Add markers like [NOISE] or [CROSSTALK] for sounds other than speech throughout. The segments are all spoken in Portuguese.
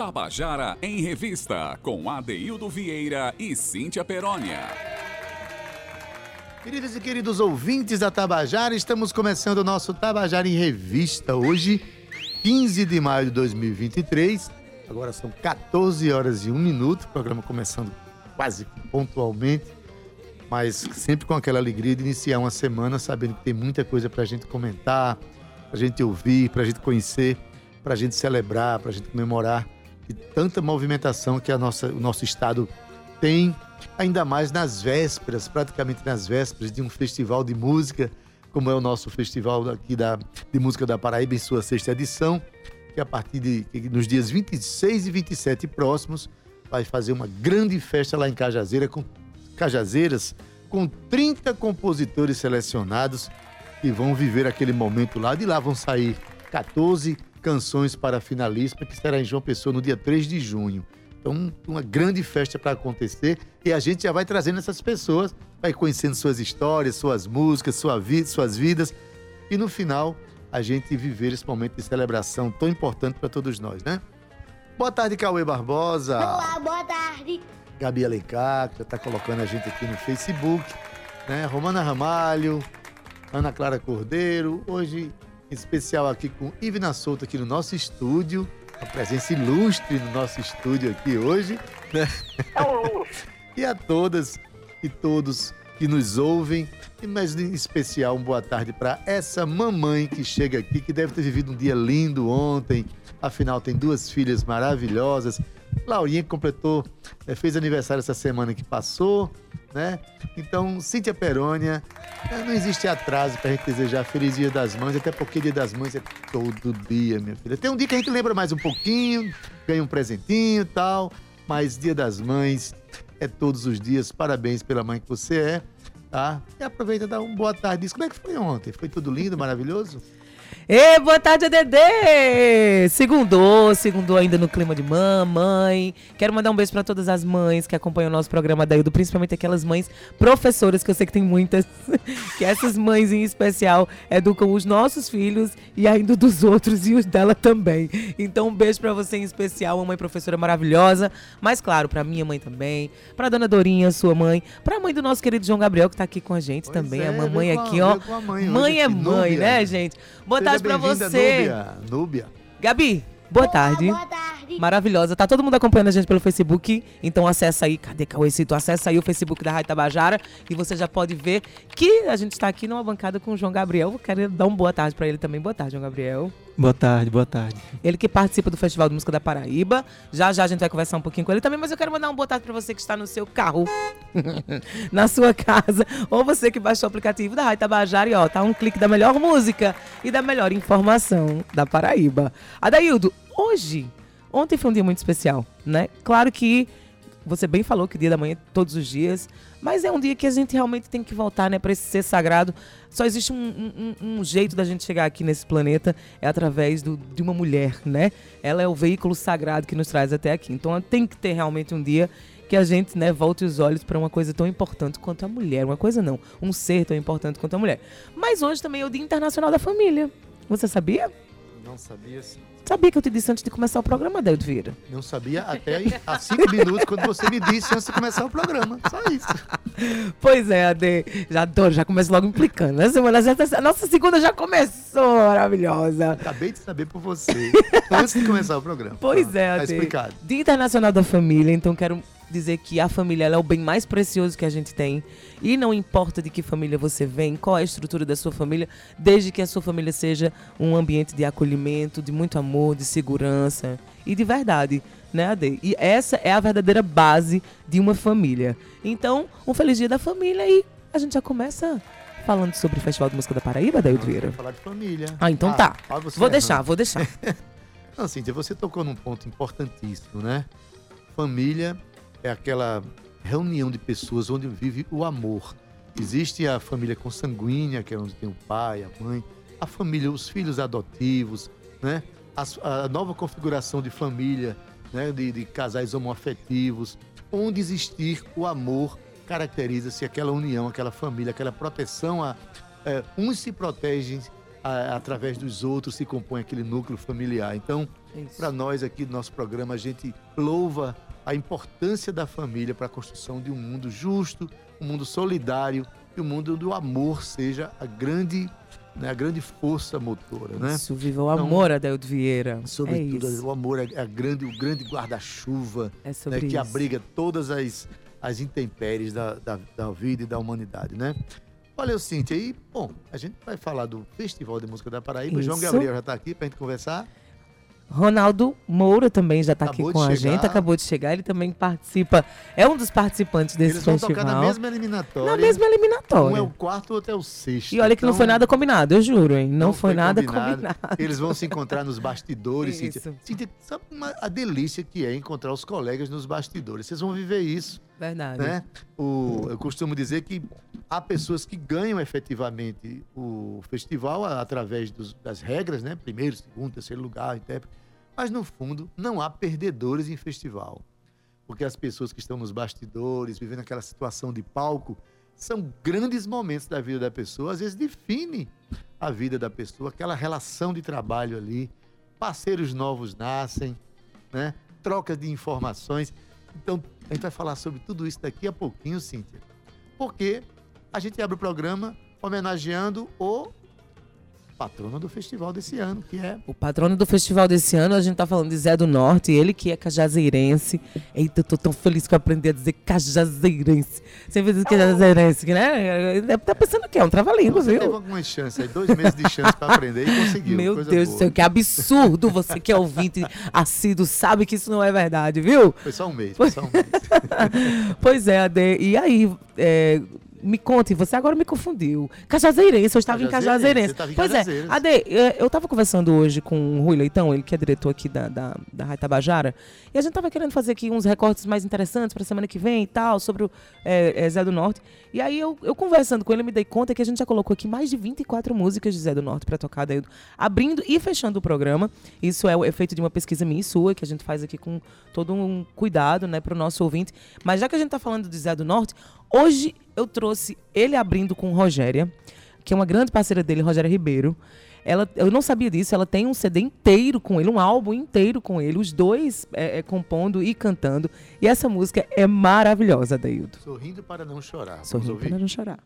Tabajara em Revista, com Adeildo Vieira e Cíntia Perónia. Queridos e queridos ouvintes da Tabajara, estamos começando o nosso Tabajara em Revista hoje, 15 de maio de 2023. Agora são 14 horas e 1 minuto, programa começando quase pontualmente, mas sempre com aquela alegria de iniciar uma semana sabendo que tem muita coisa para a gente comentar, para a gente ouvir, para a gente conhecer, para a gente celebrar, para a gente comemorar tanta movimentação que a nossa, o nosso estado tem, ainda mais nas vésperas, praticamente nas vésperas de um festival de música, como é o nosso festival aqui da, de música da Paraíba em sua sexta edição, que a partir de nos dias 26 e 27 próximos vai fazer uma grande festa lá em Cajazeira com Cajazeiras com 30 compositores selecionados que vão viver aquele momento lá. De lá vão sair 14 canções para a finalista, que será em João Pessoa no dia 3 de junho. Então, uma grande festa para acontecer e a gente já vai trazendo essas pessoas, vai conhecendo suas histórias, suas músicas, sua vida, suas vidas e no final a gente viver esse momento de celebração tão importante para todos nós, né? Boa tarde, Cauê Barbosa. Olá, boa tarde. Gabi Alencar, que já está colocando a gente aqui no Facebook, né? Romana Ramalho, Ana Clara Cordeiro, hoje especial aqui com Ivna Souto aqui no nosso estúdio, a presença ilustre no nosso estúdio aqui hoje. Né? [LAUGHS] e a todas e todos que nos ouvem, e mais em especial um boa tarde para essa mamãe que chega aqui, que deve ter vivido um dia lindo ontem, afinal tem duas filhas maravilhosas. Laurinha que completou, eh, fez aniversário essa semana que passou, né? Então, Cíntia Perônia, eh, não existe atraso pra gente desejar Feliz Dia das Mães, até porque Dia das Mães é todo dia, minha filha. Tem um dia que a gente lembra mais um pouquinho, ganha um presentinho e tal, mas Dia das Mães é todos os dias. Parabéns pela mãe que você é, tá? E aproveita e dá uma boa tarde. Diz como é que foi ontem? Foi tudo lindo, maravilhoso? Ê, boa tarde, ADD! Segundou, segundou ainda no clima de mamãe. Quero mandar um beijo para todas as mães que acompanham o nosso programa da Ildo, principalmente aquelas mães professoras, que eu sei que tem muitas, [LAUGHS] que essas mães em especial educam os nossos filhos e ainda dos outros e os dela também. Então, um beijo para você em especial, uma mãe professora maravilhosa, mas claro, para minha mãe também, para dona Dorinha, sua mãe, para a mãe do nosso querido João Gabriel, que tá aqui com a gente Pois também, é, a mamãe a- aqui, ó. mãe Mãe é mãe, né, gente? Boa tarde pra bem-vinda, você. Núbia. Núbia. Gabi, boa Olá, tarde. boa tarde. Maravilhosa. Tá todo mundo acompanhando a gente pelo Facebook. Então acessa aí. Cadê Cauêcito? Acessa aí o Facebook da Rádio Tabajara e você já pode ver que a gente está aqui numa bancada com o João Gabriel. Quero dar uma boa tarde para ele também. Boa tarde, João Gabriel. Boa tarde, boa tarde. Ele que participa do Festival de Música da Paraíba. Já já a gente vai conversar um pouquinho com ele também, mas eu quero mandar uma boa tarde para você que está no seu carro, [LAUGHS] na sua casa, ou você que baixou o aplicativo da Rádio Tabajara e ó, tá um clique da melhor música e da melhor informação da Paraíba. Adaildo, hoje, ontem foi um dia muito especial, né? Claro que você bem falou que o dia da manhã é todos os dias, mas é um dia que a gente realmente tem que voltar, né, para esse ser sagrado. Só existe um, um- um- jeito da gente chegar aqui nesse planeta, é através do- de uma mulher, né? Ela é o veículo sagrado que nos traz até aqui. Então tem que ter realmente um dia que a gente, né, volte os olhos para uma coisa tão importante quanto a mulher. Uma coisa não, um ser tão importante quanto a mulher. Mas hoje também é o Dia Internacional da Família. Você sabia? Não sabia sim. Sabia que eu te disse antes de começar o programa, Vieira? Não sabia até há cinco minutos, quando você me disse antes de começar o programa. Só isso. Pois é, Ade. Já adoro, já começo logo implicando. né? Semana, já tá- nossa segunda já começou, maravilhosa. Acabei de saber por você, antes de começar o programa. Pois Pronto, é, Tá Ade. explicado. Dia Internacional da Família, então quero dizer que a família é o bem mais precioso que a gente tem. E não importa de que família você vem, qual é a estrutura da sua família, desde que a sua família seja um ambiente de acolhimento, de muito amor, de segurança e de verdade, né, Ade? E essa é a verdadeira base de uma família. Então, um feliz dia da família e a gente já começa falando sobre o Festival de Música da Paraíba, Daildo Vieira. Falar de família. Ah, então tá. olha você Vou errando. deixar, vou deixar. [LAUGHS] Não, Cíntia, você tocou num ponto importantíssimo, né? Família é aquela reunião de pessoas onde vive o amor. Existe a família consanguínea, que é onde tem o pai, a mãe, a família, os filhos adotivos, né? A, a nova configuração de família, né? De, de casais homoafetivos, onde existir o amor caracteriza-se aquela união, aquela família, aquela proteção. A, é, uns se protegem a- através dos outros se compõe aquele núcleo familiar. Então, para nós aqui do nosso programa, a gente louva a importância da família para a construção de um mundo justo, um mundo solidário e um mundo do amor seja a grande, né, a grande força motora, né? Isso, viva o Então, amor, Adeldo Vieira. Sobretudo, é o amor é, é a grande, o grande guarda-chuva É né, que abriga todas as, as intempéries da, da, da vida e da humanidade, né? Olha, Cíntia, aí, bom, a gente vai falar do Festival de Música da Paraíba. João Isso. Gabriel já está aqui para a gente conversar. Ronaldo Moura também já está aqui com a chegar. gente, acabou de chegar. Ele também participa, é um dos participantes desse Eles vão festival. tocar na mesma eliminatória. Na mesma eliminatória. Um é o quarto, outro é o sexto. E olha que não Então, foi nada combinado, eu juro, hein? Não, foi, foi nada combinado. combinado. Eles vão se encontrar nos bastidores, [LAUGHS] Cíntia. Cíntia, sabe uma- a delícia que é encontrar os colegas nos bastidores? Vocês vão viver isso, Verdade. né? O, eu costumo dizer que há pessoas que ganham efetivamente o festival através dos- das regras, né? Primeiro, segundo, terceiro lugar, intérprete. Mas, no fundo, não há perdedores em festival. Porque as pessoas que estão nos bastidores, vivendo aquela situação de palco, são grandes momentos da vida da pessoa, às vezes define a vida da pessoa, aquela relação de trabalho ali, parceiros novos nascem, né? Trocas de informações. Então, a gente vai falar sobre tudo isso daqui a pouquinho, Cíntia. Porque a gente abre o programa homenageando o patrono do festival desse ano, que é O patrono do festival desse ano, a gente tá falando de Zé do Norte, ele que é cajazeirense. Eita, eu tô tão feliz que eu aprendi a dizer cajazeirense. Sempre diz cajazeirense, né? Deve tá pensando que é um trava-língua, Você teve viu? algumas chances aí, dois meses de chance para aprender e conseguiu. Meu Deus do céu, que absurdo você que é ouvinte assíduo, sabe que isso não é verdade, viu? Foi só um mês, foi só um mês. [LAUGHS] Pois é, Ade. E aí, é, me conte, você agora me confundiu. Cajazeirense, eu estava em Cajazeirense, Cajazeirense. você estava em Pois é. Ade, é, eu estava conversando hoje com o Rui Leitão, ele que é diretor aqui da, da, da Rádio Tabajara, e a gente estava querendo fazer aqui uns recortes mais interessantes para semana que vem e tal, sobre o é, é, Zé do Norte. E aí, eu, eu conversando com ele, me dei conta que a gente já colocou aqui mais de 24 músicas de Zé do Norte para tocar, Adeildo, abrindo e fechando o programa. Isso é o efeito de uma pesquisa minha e sua, que a gente faz aqui com todo um cuidado, né, para o nosso ouvinte. Mas já que a gente está falando de Zé do Norte, hoje eu trouxe ele abrindo com Rogéria, que é uma grande parceira dele, Rogéria Ribeiro. Ela, eu não sabia disso, ela tem um CD inteiro com ele, um álbum inteiro com ele, os dois é, é, compondo e cantando. E essa música é maravilhosa, Daildo. Sorrindo para não chorar. Sorrindo para não chorar.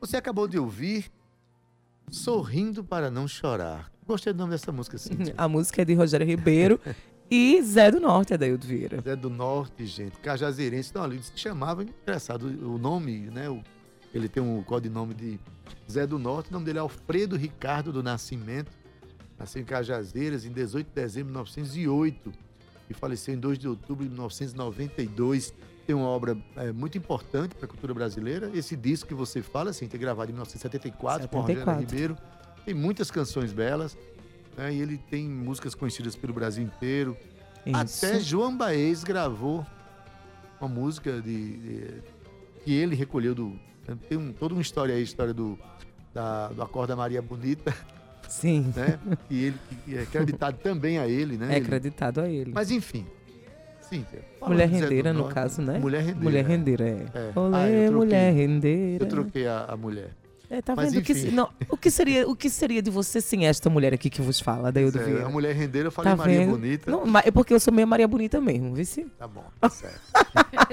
Você acabou de ouvir Sorrindo para Não Chorar. Gostei do nome dessa música, sim. [LAUGHS] A música é de Rogério Ribeiro e Zé do Norte, Adaildo Vieira. É do norte, gente. Cajazeirense. Não, ali se chamava, engraçado, o nome, né? o- ele tem um codinome de Zé do Norte. O nome dele é Alfredo Ricardo do Nascimento. Nasceu em Cajazeiras em 18 de dezembro de 1908 e faleceu em 2 de outubro de 1992. Tem uma obra é, muito importante para a cultura brasileira. Esse disco que você fala, assim, tem gravado em 1974 com Rogério 74. Ribeiro. Tem muitas canções belas. né, e ele tem músicas conhecidas pelo Brasil inteiro. Isso. Até João Baez gravou uma música de, de- que ele recolheu do. Tem um, toda uma história aí, a história do, da, do Acorda Maria Bonita, Sim, né? e ele que é acreditado também a ele, né? é acreditado a ele. Mas enfim. Mulher rendeira, no caso, né? Mulher rendeira. Mulher rendeira, é. É. Olê, Ah, eu troquei. mulher rendeira. Eu troquei a, a mulher. É, tá Mas vendo? O que, não, o, que seria, o que seria de você sem esta mulher aqui que vos fala, Adaildo É, Vieira? a mulher rendeira, eu falei Tá Maria vendo? Bonita. Não, é porque eu sou meio Maria Bonita mesmo, viu? Tá bom, tá certo.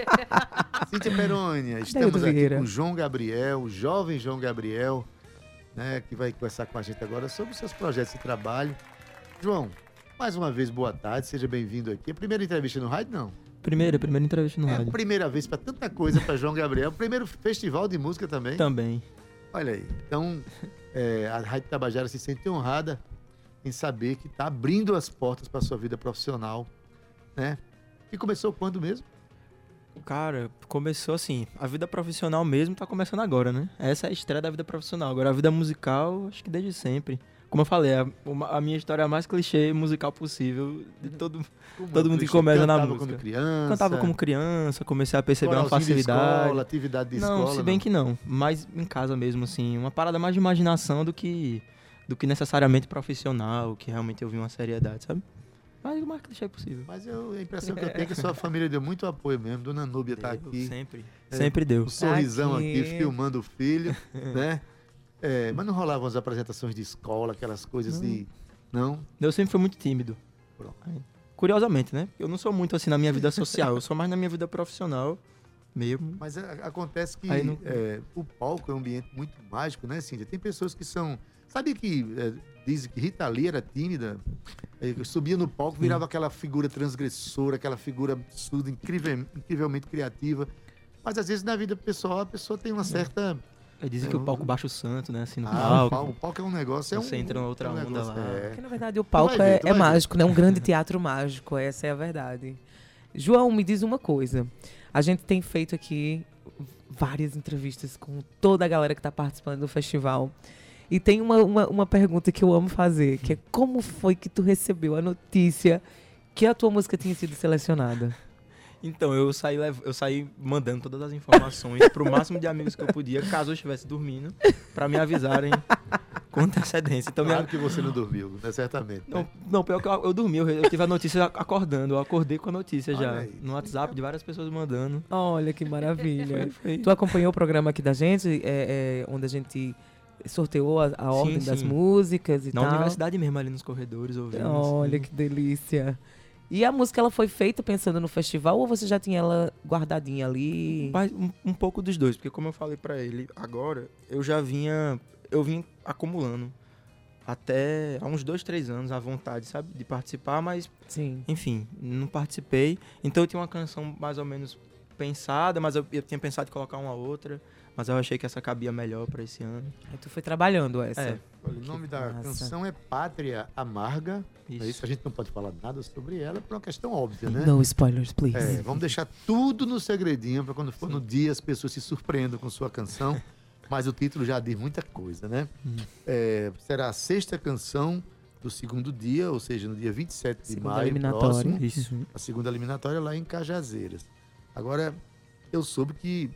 [LAUGHS] Cíntia Perônia, estamos aqui com o João Gabriel, o jovem João Gabriel, né, que vai conversar com a gente agora sobre os seus projetos de trabalho. João, mais uma vez, boa tarde, seja bem-vindo aqui. A primeira entrevista no rádio, não? Primeira, primeira entrevista no é a rádio. primeira vez para tanta coisa para João Gabriel. Primeiro festival de música também. Também. Olha aí. Então, é, a Rádio Tabajara se sente honrada em saber que está abrindo as portas para sua vida profissional, né? E começou quando mesmo? Cara, começou assim, a vida profissional mesmo tá começando agora, né? Essa é a estreia da vida profissional. Agora a vida musical, acho que desde sempre. Como eu falei, a, a minha história é a mais clichê musical possível de todo. Como Todo é mundo que começa na Cantava música. quando criança. Cantava como criança, comecei a perceber uma coralzinho de facilidade. escola, atividade de não, escola. se bem que não, mas em casa mesmo assim, uma parada mais de imaginação do que do que necessariamente profissional, que realmente eu vi uma seriedade, sabe? Mas o mais clichê possível. Mas eu, a impressão que eu tenho é que sua família deu muito apoio mesmo. Dona Núbia tá Deu, aqui. Sempre. É. Sempre deu. O sorrisão aqui, Aqui. filmando o filho, [LAUGHS] né? É, mas não rolavam as apresentações de escola, aquelas coisas de. Não? Eu sempre fui muito tímido. Pronto. Curiosamente, né? Eu não sou muito assim na minha vida social, eu sou mais na minha vida profissional mesmo. Mas é, acontece que Aí não- é, o palco é um ambiente muito mágico, né, Cíntia? Tem pessoas que são. Sabe que é, dizem que Rita Lee era tímida? É, subia no palco, virava aquela figura transgressora, aquela figura absurda, incrível, incrivelmente criativa. Mas às vezes na vida pessoal a pessoa tem uma certa. Aí dizem É, que o o- palco baixa o santo, né? Assim, no Ah, o palco. palco, o palco é um negócio. É Você um, entra em outra é um onda lá. é. Porque, na verdade, o palco ver, é, é mágico, né? Um grande [LAUGHS] teatro mágico, essa é a verdade. João, me diz uma coisa. A gente tem feito aqui várias entrevistas com toda a galera que está participando do festival. E tem uma, uma, uma pergunta que eu amo fazer, que é como foi que tu recebeu a notícia que a tua música tinha sido selecionada? Então, eu saí, eu saí mandando todas as informações pro máximo de amigos que eu podia, caso eu estivesse dormindo, pra me avisarem com antecedência. Então, minha- Claro que você não dormiu, né? Certamente. Não, né? não, pior que eu, eu dormi, eu, eu tive a notícia acordando, eu acordei com a notícia Olha já. aí. No WhatsApp de várias pessoas mandando. Olha que maravilha. Foi. Tu acompanhou o programa aqui da gente, é, é, onde a gente sorteou a, a ordem das sim. músicas e Na tal. universidade mesmo, ali nos corredores, ouvindo. Olha assim. que delícia. E a música ela foi feita pensando no festival ou você já tinha ela guardadinha ali? Um, um pouco dos dois, porque como eu falei pra ele agora, eu já vinha, eu vim acumulando até há uns dois, três anos a vontade, sabe, de participar, mas Sim. enfim, não participei. Então eu tinha uma canção mais ou menos pensada, mas eu, eu tinha pensado em colocar uma outra, mas eu achei que essa cabia melhor pra esse ano. Aí tu foi trabalhando essa. É, Olha, o nome da massa. canção é Pátria Amarga. isso. É isso, a gente não pode falar nada sobre ela por uma questão óbvia, né? No spoilers, please. É, vamos deixar tudo no segredinho para quando for no dia as pessoas se surpreendam com sua canção. [LAUGHS] Mas o título já diz muita coisa, né? Hum. É, será a sexta canção do segundo dia, ou seja, no dia 27 de Segunda maio eliminatória. próximo. Isso. A segunda eliminatória lá em Cajazeiras. Agora, eu soube que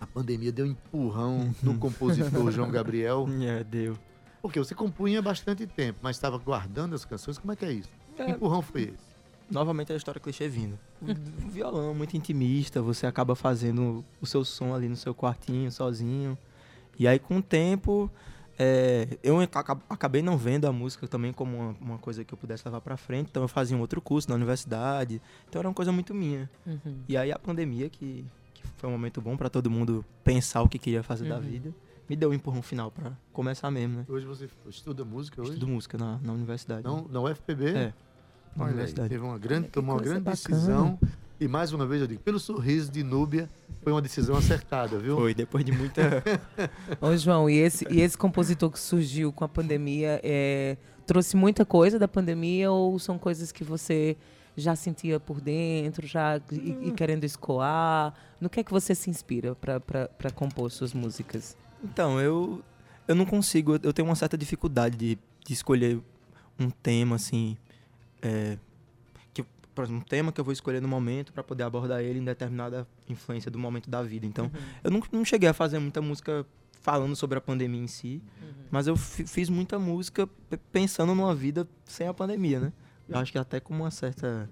a pandemia deu um empurrão [LAUGHS] no compositor João Gabriel, [LAUGHS] É, deu. porque você compunha bastante tempo, mas estava guardando as canções. Como é que é isso? Que É, empurrão foi esse? novamente a história clichê vindo. O violão muito intimista, você acaba fazendo o seu som ali no seu quartinho, sozinho. E aí com o tempo, é, eu aca- acabei não vendo a música também como uma, uma coisa que eu pudesse levar pra frente. Então eu fazia um outro curso na universidade. Então era uma coisa muito minha. Uhum. E aí a pandemia, que, que foi um momento bom pra todo mundo pensar o que queria fazer da Uhum. vida. me deu um empurrão final pra começar mesmo, né? Hoje você estuda música hoje? Estudo música na, na universidade. Não, na UFPB? É. Na Olha aí, universidade. teve uma grande, tomou uma grande bacana. decisão. E mais uma vez eu digo, pelo sorriso de Núbia, foi uma decisão acertada, viu? Foi, depois de muita. [LAUGHS] Ô, João, e esse, e esse compositor que surgiu com a pandemia é, trouxe muita coisa da pandemia ou são coisas que você já sentia por dentro, já e, e querendo escoar? No que é que você se inspira para compor suas músicas? Então, eu, eu não consigo, eu tenho uma certa dificuldade de, de escolher um tema assim. é, que, por exemplo, um tema que eu vou escolher no momento para poder abordar ele em determinada influência do momento da vida. Então, eu não, não cheguei a fazer muita música falando sobre a pandemia em si, mas eu fi- fiz muita música pe- pensando numa vida sem a pandemia, né? Eu acho que até com uma certa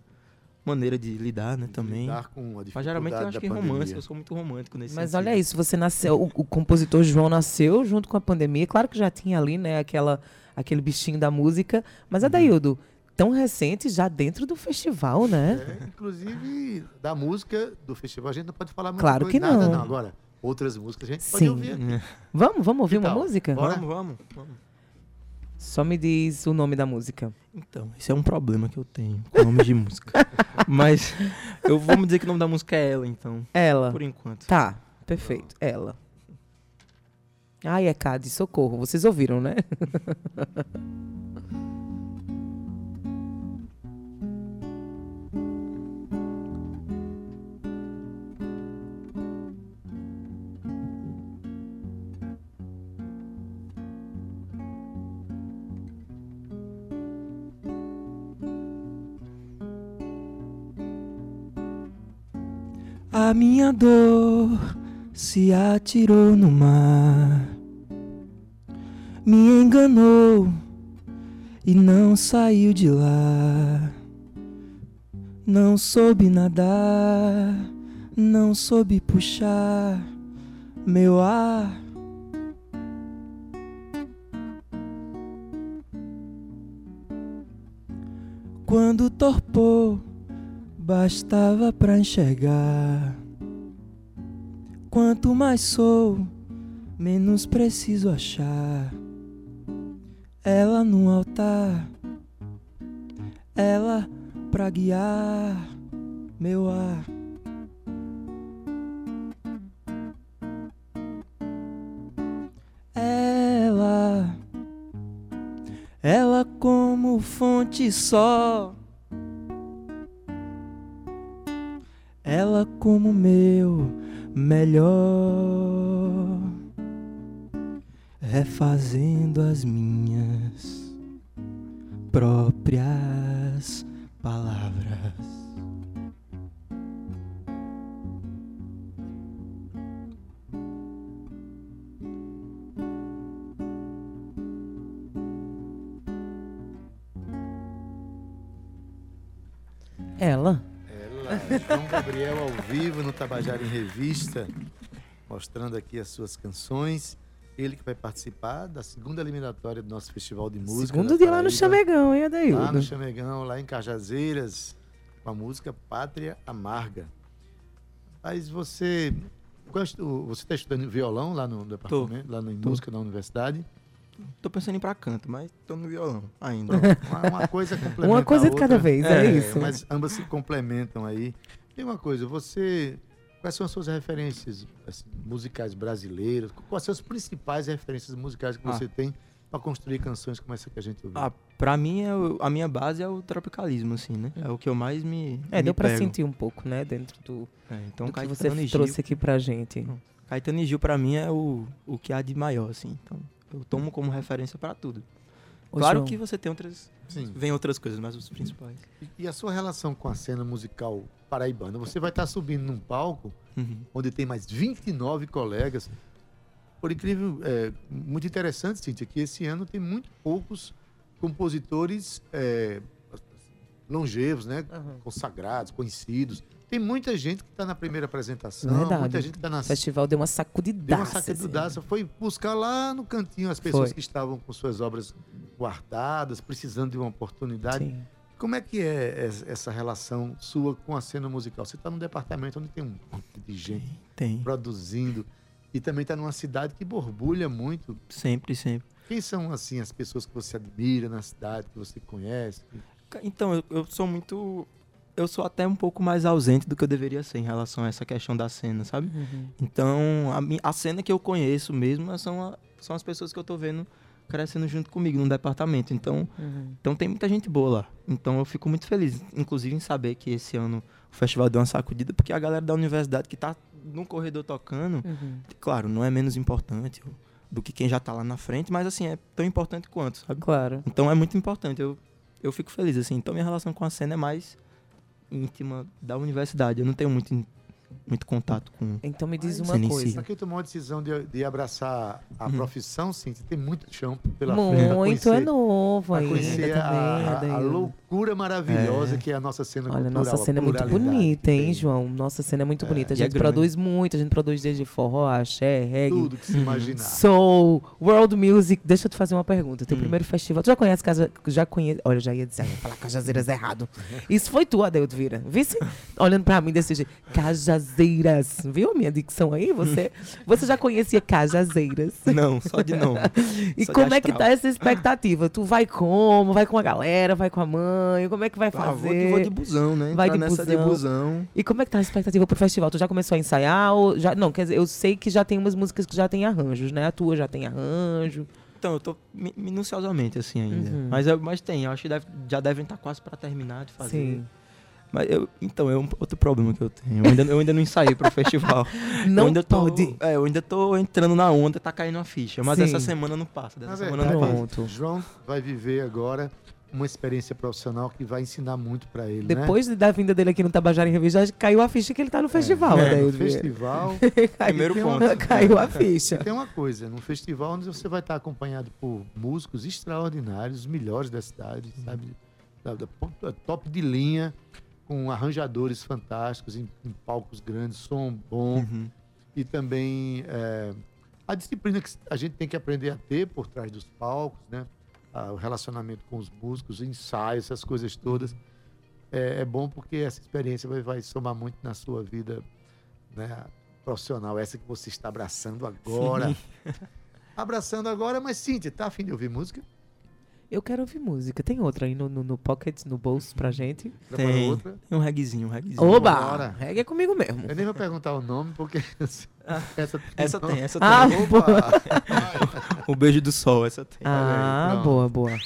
maneira de lidar, né, também. Lidar com a Mas geralmente eu acho que pandemia. romance, eu sou muito romântico nesse Mas sentido. olha isso, você nasceu, o, o compositor João nasceu junto com a pandemia. Claro que já tinha ali, né, aquela, aquele bichinho da música. Mas, Adaildo, tão recente já dentro do festival, né? É, inclusive, da música do festival, a gente não pode falar muito Claro que nada, não. Agora, outras músicas a gente Sim. pode ouvir aqui. É. Vamos, vamos ouvir uma tal? música? Bora? Vamos, vamos, vamos. Só me diz o nome da música. Então, esse é um problema que eu tenho com nomes de música. [LAUGHS] Mas eu vou me dizer que o nome da música é ela, então, Ela. por enquanto. Tá, perfeito. Ela. Ai, é Cade, socorro. Vocês ouviram, né? [LAUGHS] A minha dor se atirou no mar, me enganou e não saiu de lá. Não soube nadar, não soube puxar meu ar. Quando torpou, bastava pra enxergar. Quanto mais sou, menos preciso achar. Ela no altar, ela pra guiar meu ar. Ela, ela como fonte só. Como meu melhor, refazendo as minhas próprias Tabajara em Revista, mostrando aqui as suas canções. Ele que vai participar da segunda eliminatória do nosso Festival de Música. Segundo dia lá no Paraíba, Chamegão, hein, Lá no? Chamegão, lá em Cajazeiras, com a música Pátria Amarga. Mas você. Você está estudando violão lá no departamento, lá no, em Tô. música na universidade? Tô pensando em ir pra canto, mas tô no violão ainda. Uma, uma coisa [LAUGHS] complementa Uma coisa a de cada vez, é, isso. Mas ambas se complementam aí. Tem uma coisa, você. Quais são as suas referências assim, musicais brasileiras? Quais são as principais referências musicais que Ah. você tem para construir canções como essa que a gente ouviu? Ah, pra mim, é o- a minha base é o tropicalismo, assim, né? É o que eu mais me. É, me deu pra pego. sentir um pouco, né, dentro do, É, então, do que Caetano você e Gil, trouxe aqui pra gente. Caetano e Gil, pra mim, é o, o que há de maior, assim. Então, eu tomo como referência pra tudo. Ô, claro João, que você tem outras. Sim. Vem outras coisas, mas os principais. E, e a sua relação com a cena musical paraibana? Você vai estar subindo num palco Uhum. onde tem mais 29 colegas. Por incrível, é, muito interessante, Cíntia, que esse ano tem muito poucos compositores é, longevos, né? Aham. Consagrados, conhecidos. Tem muita gente que está na primeira apresentação, Verdade. muita gente que está na O festival deu uma sacudidaça. Deu uma assim. sacudidaça, foi buscar lá no cantinho as pessoas Foi. que estavam com suas obras guardadas, precisando de uma oportunidade. Sim. Como é que é es- essa relação sua com a cena musical? Você está num departamento onde tem um monte de gente Tem. produzindo. E também está numa cidade que borbulha muito. Sempre, sempre. Quem são, assim, as pessoas que você admira na cidade, que você conhece? Então, eu, eu sou muito. Eu sou até um pouco mais ausente do que eu deveria ser em relação a essa questão da cena, sabe? Então, a, a cena que eu conheço mesmo são, a- são as pessoas que eu tô vendo crescendo junto comigo no departamento. Então, então tem muita gente boa lá. Então eu fico muito feliz, inclusive em saber que esse ano o festival deu uma sacudida, porque a galera da universidade que tá no corredor tocando, claro, não é menos importante do que quem já tá lá na frente, mas assim, é tão importante quanto, sabe? Claro. Então é muito importante. Eu, eu fico feliz, assim. Então minha relação com a cena é mais íntima da universidade. Eu não tenho muito, muito contato com. Então me diz uma si. coisa. Pra quem tomou a decisão de, de abraçar a Uhum. profissão, sim, você tem muito chão pela frente. pra Muito, conhecer- é novo pra ainda conhecer também. a, a- a loucura maravilhosa que é a nossa cena Olha, cultural. nossa a cena é muito bonita, hein. João? Nossa cena é muito bonita. A é gente grande. produz muito, a gente produz desde forró, axé, reggae, Tudo que se imaginar. soul, world music. Deixa eu te fazer uma pergunta. Teu Hum. primeiro festival, tu já conhece Casa... Já conhece... Olha, eu já ia dizer, ia falar Cajazeiras errado. Isso foi tu, Adeildo Vira. Vice? Olhando pra mim desse jeito. Cajazeiras. Viu a minha dicção aí? Você, você já conhecia Cajazeiras? Não, só de nome. E Só como é que tá essa expectativa? Tu vai como? Vai com a galera? Vai com a mãe? Como é que vai Ah, fazer? vou, de, vou de busão, né? Vai de busão. de busão. E como é que tá a expectativa pro festival? Tu já começou a ensaiar? Ou já... Não, quer dizer, eu sei que já tem umas músicas que já tem arranjos, né? A tua já tem arranjo. Então, eu tô mi- minuciosamente assim ainda. Uhum. Mas, mas tem, eu acho que deve- já devem estar quase pra terminar de fazer. Sim. Mas eu, então, é um outro problema que eu tenho. Eu ainda, eu ainda não ensaiei pro [LAUGHS] festival. eu Não ainda tô, pode. É, eu ainda tô entrando na onda, tá caindo a ficha. Mas Sim. essa semana não passa. Dessa Na semana verdade, não passa. Pronto. João vai viver agora uma experiência profissional que vai ensinar muito pra ele, né? Depois da vinda dele aqui no Tabajara em Revista, caiu a ficha que ele tá no festival, é, né? no festival [LAUGHS] Primeiro ponto. uma- Caiu a ficha. Tem uma coisa, num festival onde você vai estar acompanhado por músicos extraordinários, os melhores da cidade, sabe? Da, da top de linha, com arranjadores fantásticos, em, em palcos grandes, som bom. Uhum. E também é, a disciplina que a gente tem que aprender a ter por trás dos palcos, né? Ah, o relacionamento com os músicos, ensaios, essas coisas todas. É, é bom porque essa experiência vai, vai somar muito na sua vida né, profissional, essa que você está abraçando agora. [LAUGHS] Abraçando agora, mas Cíntia, tá afim de ouvir música? Eu quero ouvir música. Tem outra aí no, no, no pocket, no bolso pra gente? Tem. outra? Tem um reguezinho, um reguezinho. Oba! Bora. Reggae é comigo mesmo. Eu nem vou perguntar o nome, porque [LAUGHS] essa tem. Essa tem, essa tem. Ah, Opa! [LAUGHS] O beijo do sol, essa tem. Ah, boa, boa. [LAUGHS]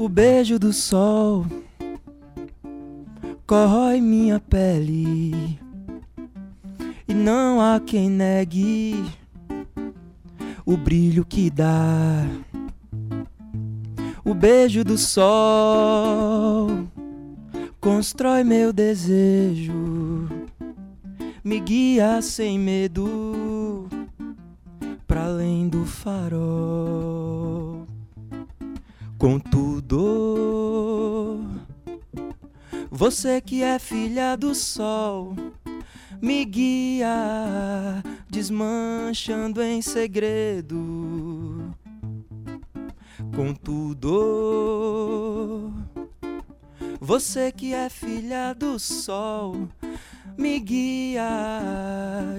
O beijo do sol corrói minha pele. E não há quem negue o brilho que dá. O beijo do sol constrói meu desejo, me guia sem medo você que é filha do sol, me guia, desmanchando em segredo. Contudo, você que é filha do sol, me guia,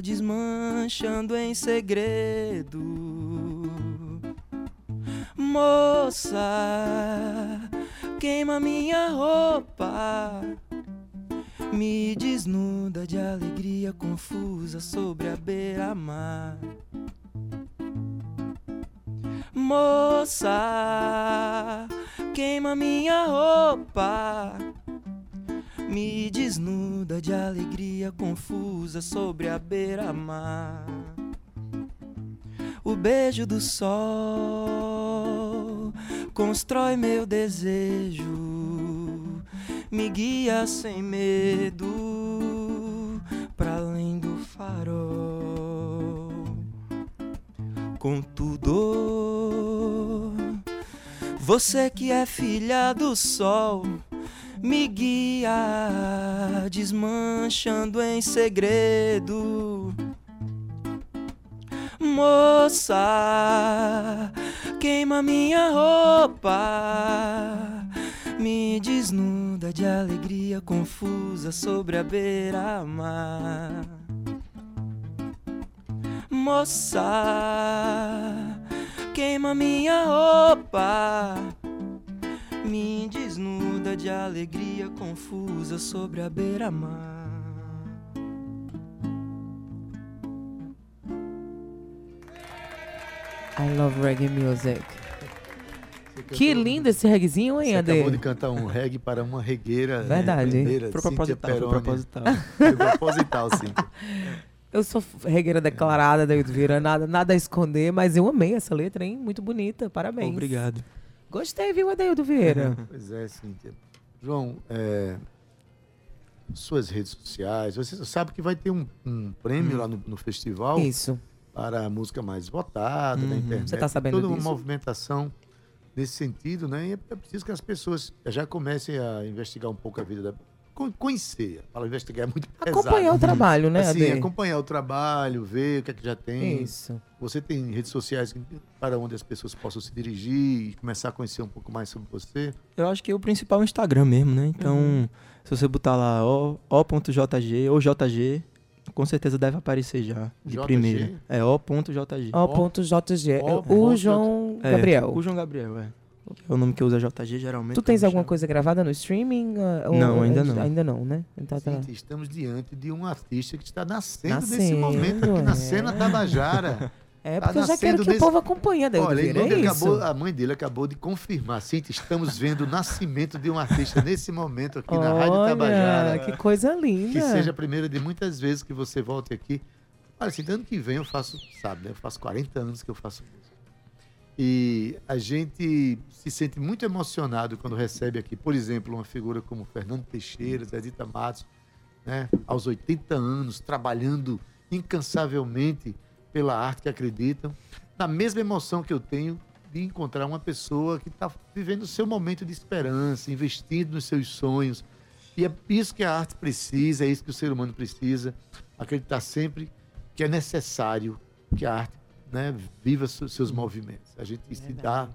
desmanchando em segredo. Moça, queima minha roupa, me desnuda de alegria confusa sobre a beira-mar. Moça, queima minha roupa, me desnuda de alegria confusa sobre a beira-mar. O beijo do sol constrói meu desejo, me guia sem medo para além do farol. Contudo, você que é filha do sol, me guia, desmanchando em segredo. Moça, queima minha roupa, me desnuda de alegria confusa sobre a beira-mar. Moça, queima minha roupa, me desnuda de alegria confusa sobre a beira-mar. I love reggae music. Que lindo esse reggaezinho, hein, Você Ade? acabou de cantar um reggae para uma regueira. né, Verdade. mineira, [LAUGHS] Foi proposital, foi proposital. Foi proposital, sim. Eu sou regueira declarada, David Vieira, nada, nada a esconder, mas eu amei essa letra, hein? Muito bonita, parabéns. Obrigado. Gostei, viu, Adeildo Vieira? [LAUGHS] Pois é, Cíntia. João, é, suas redes sociais, você sabe que vai ter um, um prêmio lá no, no festival Isso. Para a música mais votada na Uhum. internet. Você tá sabendo Toda uma disso? movimentação nesse sentido, né? E é preciso que as pessoas já comecem a investigar um pouco a vida da. co- Conhecer. Fala investigar é muito pesado. Acompanhar o trabalho, né, Assim, Ade? acompanhar o trabalho, ver o que é que já tem. Isso. Você tem redes sociais para onde as pessoas possam se dirigir e começar a conhecer um pouco mais sobre você? Eu acho que o principal é o Instagram mesmo, né? Então, Uhum. se você botar lá o- o.jg ou JG, com certeza deve aparecer já, de JG? primeira. É o.jg. O.JG. O ponto João É, Gabriel. O João Gabriel, é. É o nome que usa JG geralmente. Tu tens alguma chamo. coisa gravada no streaming? ah, ou- Não, ainda não. Ainda não, né? Então tá. Gente, estamos diante de um artista que está nascendo, nesse Nascendo, momento aqui na é. cena Tabajara. [LAUGHS] É, Tá porque eu já quero que nesse- o povo acompanhe, Adeildo Olha, Vieira, ele é acabou, isso. a mãe dele acabou de confirmar. Cintia, estamos vendo o nascimento de um artista nesse momento aqui na Rádio Olha, Tabajara. que coisa linda. Que seja a primeira de muitas vezes que você volte aqui. Olha, assim, ano que vem eu faço, sabe, né? Eu faço 40 anos que eu faço música. E a gente se sente muito emocionado quando recebe aqui, por exemplo, uma figura como Fernando Teixeira, Zedita Matos, né? aos 80 anos, trabalhando incansavelmente pela arte que acreditam. Na mesma emoção que eu tenho de encontrar uma pessoa que está vivendo o seu momento de esperança, investindo nos seus sonhos. E é isso que a arte precisa, é isso que o ser humano precisa. Acreditar sempre que é necessário que a arte né, viva se- seus movimentos. A gente se dá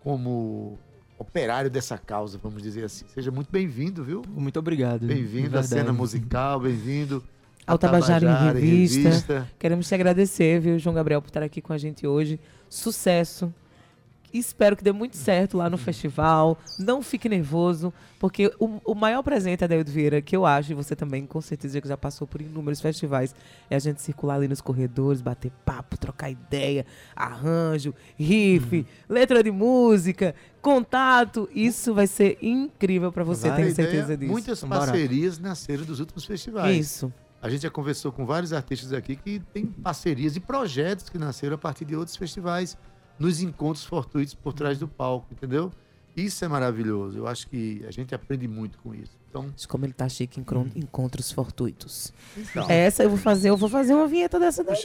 como operário dessa causa, vamos dizer assim. Seja muito bem-vindo, viu? Muito obrigado. Bem-vindo à cena musical, bem-vindo Ao Tabajara em Revista. Revista. Queremos te agradecer, viu, João Gabriel, por estar aqui com a gente hoje. Sucesso. Espero que dê muito certo lá no festival. Não fique nervoso, porque o, o maior presente, Adeildo Vieira, que eu acho, e você também, com certeza, que já passou por inúmeros festivais, é a gente circular ali nos corredores, bater papo, trocar ideia, arranjo, riff, letra de música, contato. Isso vai ser incrível para você, tenho Ideia, certeza disso. Muitas parcerias nasceram dos últimos festivais. Isso. A gente já conversou com vários artistas aqui que têm parcerias e projetos que nasceram a partir de outros festivais, nos encontros fortuitos por trás do palco, entendeu? Isso é maravilhoso. Eu acho que a gente aprende muito com isso. Então, Como ele tá chique, encron- encontros fortuitos. então Essa eu vou fazer, eu vou fazer uma vinheta dessa daí.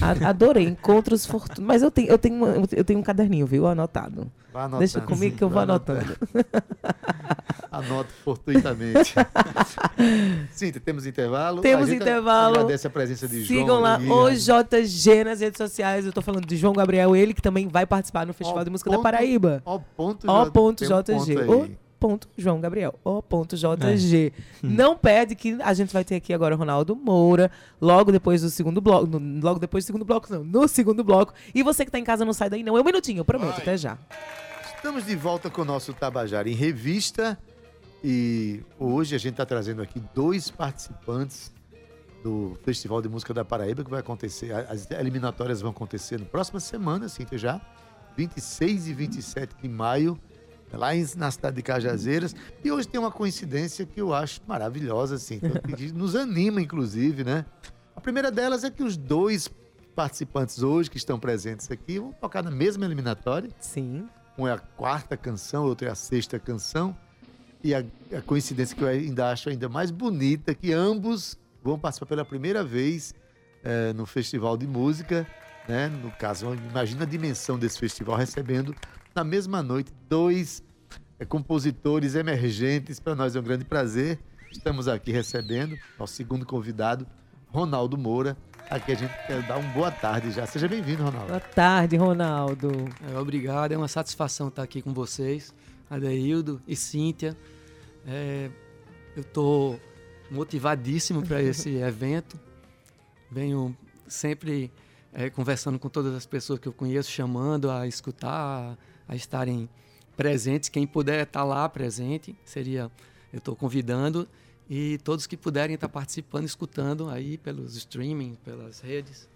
A- Adorei, encontros fortuitos. Mas eu tenho, eu, tenho uma- eu tenho um caderninho, viu? Anotado. Vai anotando, Deixa comigo que eu vou anotando. [LAUGHS] Anoto fortuitamente. [LAUGHS] Cíntia, temos intervalo. Temos intervalo. Agradece a presença de João. Sigam lá o JG nas redes sociais. Eu tô falando de João Gabriel, ele que também vai participar no Festival Ó, de Música da ponto- Paraíba. Ó, ponto, Ó, J- ponto JG. ponto João Gabriel. Ó, ponto JG. [LAUGHS] Não perde que a gente vai ter aqui agora o Ronaldo Moura, logo depois do segundo bloco. no- logo depois do segundo bloco, não. No segundo bloco. E você que tá em casa não sai daí, não. É um minutinho, eu prometo. Até já. Estamos de volta com o nosso Tabajara em Revista. E hoje a gente está trazendo aqui dois participantes do Festival de Música da Paraíba, que vai acontecer. As eliminatórias vão acontecer na próxima semana, Cíntia, já. 26 e 27 de maio, lá em- na cidade de Cajazeiras. E hoje tem uma coincidência que eu acho maravilhosa, assim, que nos anima, inclusive, né? A primeira delas é que os dois participantes hoje que estão presentes aqui vão tocar na mesma eliminatória. Sim. Um é a quarta canção, outro é a sexta canção. E a, a coincidência que eu ainda acho ainda mais bonita é que ambos vão participar pela primeira vez eh, no Festival de Música. Né? No caso, imagina a dimensão desse festival recebendo na mesma noite dois é, compositores emergentes. Para nós é um grande prazer. Estamos aqui recebendo nosso segundo convidado, Ronaldo Moura. Aqui a gente quer dar uma boa tarde já. Seja bem-vindo, Ronaldo. Boa tarde, Ronaldo. É, obrigado, é uma satisfação estar aqui com vocês, Adeildo e Cíntia. É, eu estou motivadíssimo para [LAUGHS] esse evento. Venho sempre é, conversando com todas as pessoas que eu conheço, chamando a escutar, a, a estarem presentes. Quem puder estar lá presente, seria. Eu estou convidando e todos que puderem estar participando, escutando aí pelos streaming, pelas redes.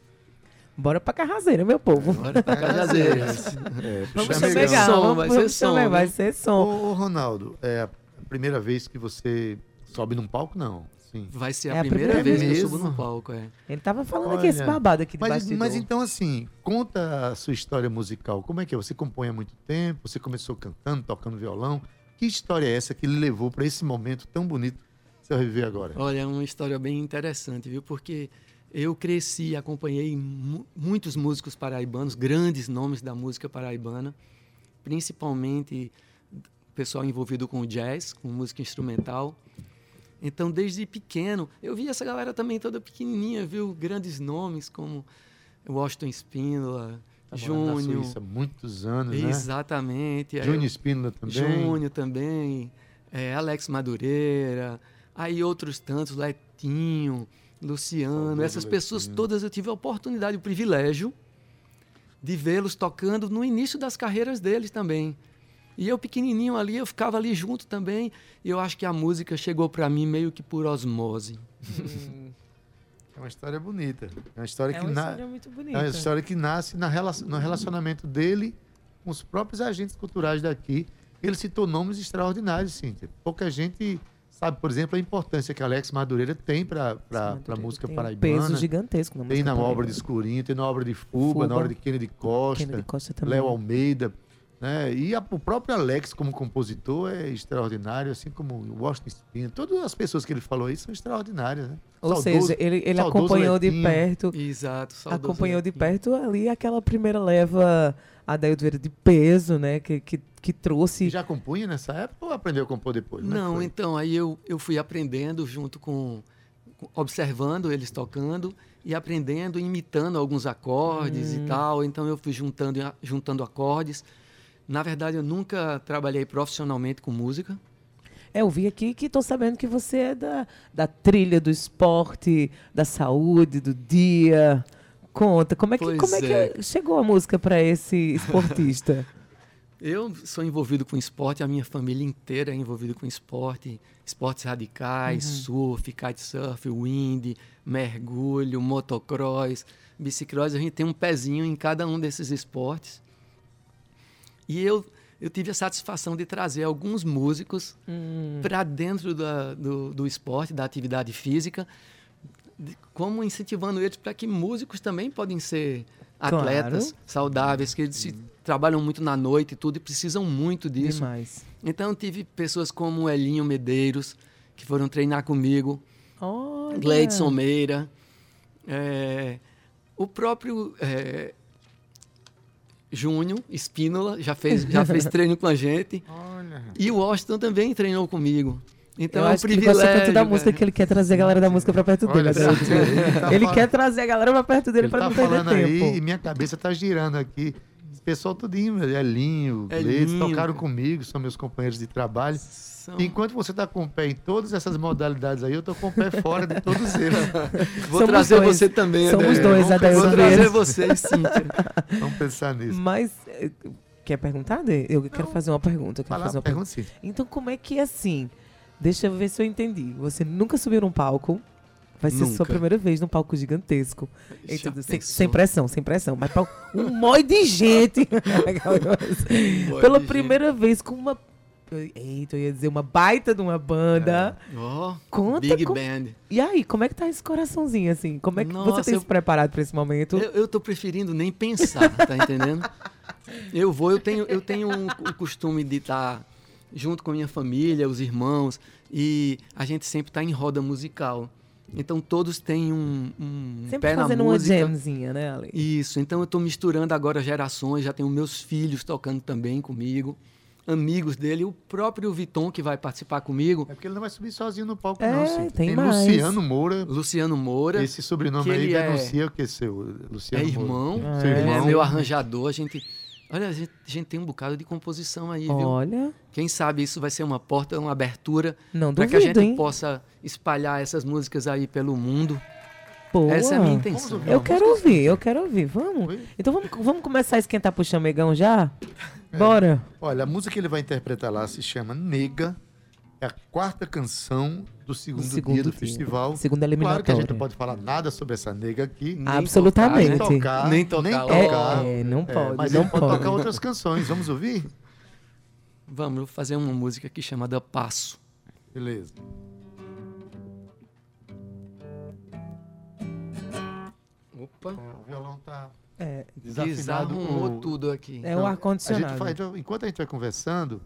Bora pra Carrazeira, meu povo. Bora pra Cajazeiras. [LAUGHS] É, Vamos som, vai ser som, Vai viu? ser som. ô, Ronaldo, é a primeira vez que você sobe num palco? Não. Sim. Vai ser a É a primeira, primeira vez que eu subo no palco, é. Ele tava falando aqui esse Olha, babado aqui de Mas, bastidor. mas então, assim, conta a sua história musical. Como é que é? Você compõe há muito tempo? Você começou cantando, tocando violão? Que história é essa que lhe levou para esse momento tão bonito que você vai viver agora? Olha, é uma história bem interessante, viu? Porque eu cresci, acompanhei mu- muitos músicos paraibanos, grandes nomes da música paraibana, principalmente pessoal envolvido com o jazz, com música instrumental. Então, desde pequeno, eu vi essa galera também toda pequenininha, viu? Grandes nomes como Washington Spínola, Tá Júnior. Suíça há muitos anos, né? Exatamente. Júnior Espínola também. Júnior também, é, Alex Madureira, aí outros tantos, Letinho, Luciano, essas pessoas Letinho. todas eu tive a oportunidade, o privilégio de vê-los tocando no início das carreiras deles também. E eu pequenininho ali, eu ficava ali junto também, e eu acho que a música chegou para mim meio que por osmose. É uma história bonita. É uma história É que uma na- história muito É bonita. uma história que nasce na rela- no relacionamento dele com os próprios agentes culturais daqui. Ele citou nomes extraordinários, Cíntia. Pouca gente sabe, por exemplo, a importância que Alex Madureira tem para a música tem um paraibana. peso gigantesco na tem na obra de. Escurinho, tem na obra de Fuba, Fuba. na obra de Kennedy Costa, Kennedy Costa também. Léo Almeida. Né? E a- o próprio Alex, como compositor, é extraordinário, assim como o Washington Spino. Todas as pessoas que ele falou aí são extraordinárias. Né? Ou Saudoso- seja, ele, ele acompanhou de Letinho. perto, Exato, acompanhou de Letinho. perto ali aquela primeira leva Adaildo Vieira de peso, né? Que, que, que trouxe. Já compunha nessa época ou aprendeu a compor depois? É Não, então, aí eu, eu fui aprendendo junto com, com- observando eles tocando e aprendendo, imitando alguns acordes Hum. e tal. Então eu fui juntando, juntando acordes. Na verdade, eu nunca trabalhei profissionalmente com música. É, eu vi aqui que tô sabendo que você é da, da trilha do esporte, da saúde, do dia. Conta, como é que, Pois como é que é. chegou a música para esse esportista? [LAUGHS] Eu sou envolvido com esporte, a minha família inteira é envolvida com esporte, esportes radicais, surf, kitesurf, wind, mergulho, motocross, bicicross. A gente tem um pezinho em cada um desses esportes. E eu, eu tive a satisfação de trazer alguns músicos para dentro da- do, do esporte, da atividade física, de- como incentivando eles para que músicos também podem ser Claro. atletas saudáveis, que eles se, trabalham muito na noite e tudo e precisam muito disso. Demais. Então tive pessoas como Elinho Medeiros, que foram treinar comigo, Olha. Gleidson Meira, é, o próprio é, Júnior Espínola já fez, já fez [LAUGHS] treino com a gente. Olha. E o Washington também treinou comigo. Então eu é um acho que ele gosta privilégio. tanto da música velho. que ele quer trazer a galera da música pra perto dele. Olha ele tá ele falando- quer trazer a galera pra perto dele Ele pra tá não perder falando aí tempo. e minha cabeça tá girando aqui. Pessoal tudinho, Elinho, Elinho, Gleides, tocaram cara. comigo, são meus companheiros de trabalho. São- Enquanto você tá com o pé em todas essas modalidades aí, eu tô com o pé fora de todos eles. [LAUGHS] Vou Somos trazer dois. você também, Somos Adélio. dois, vamos Adaildo Vou trazer Vieira. você, Cíntia. [LAUGHS] Vamos pensar nisso. Mas, eh, quer perguntar, Dê? Eu quero fazer uma pergunta. Eu quero Vai fazer uma pergunta. pergunta sim. Então, como é que é assim? Deixa eu ver se eu entendi. Você nunca subiu num palco. Vai ser sua Nunca. primeira vez num palco gigantesco. Sem, sem pressão, sem pressão. Mas pra um monte de gente. [LAUGHS] [LAUGHS] Pela de primeira vez com uma. Eita, eu ia dizer uma baita de uma banda. Ó, Conta Big com- Band. E aí, como é que tá esse coraçãozinho assim? Como é que você Nossa, tem eu- se preparado pra esse momento? Eu, eu tô preferindo nem pensar, tá entendendo? [LAUGHS] Eu vou, eu tenho, eu tenho um, o costume de estar junto com a minha família, os irmãos, e a gente sempre tá em roda musical. Então todos têm um, um Sempre pé na fazendo uma música. jamzinha, né, Ale? Isso, então eu estou misturando agora gerações, já tenho meus filhos tocando também comigo. amigos dele, o próprio Viton, que vai participar comigo, É porque ele não vai subir sozinho no palco, É, não, Cíntia. tem Tem mais. Luciano Moura. Luciano Moura, Esse sobrenome aí ele é- denuncia o que seu é Luciano Moura. irmão, Ah, Seu é? é irmão. meu arranjador, a gente... Olha, a gente, a gente tem um bocado de composição aí, viu? Olha, Quem sabe isso vai ser uma porta, uma abertura não para que a gente hein? possa espalhar essas músicas aí pelo mundo. Boa. Essa é a minha intenção. ouvir Eu quero ouvir, eu quero ouvir. Vamos? Oi? Então vamos, vamos começar a esquentar pro chamegão já? Bora. Olha, a música que ele vai interpretar lá se chama Nega. É a quarta canção do segundo, segundo dia do dia. festival. Segunda Claro que a gente não pode falar nada sobre essa nega aqui. Nem Absolutamente. tocar, Nem tocar. Nem tocar. Nem É, tocar. É, não É, pode, mas não pode tocar outras canções. Vamos ouvir? Vamos fazer uma música que chama Da Passo. Beleza. Opa, O violão tá É, desafinado. desarrumou O- tudo aqui. é Não, o A ar-condicionado. gente faz, enquanto a gente vai conversando,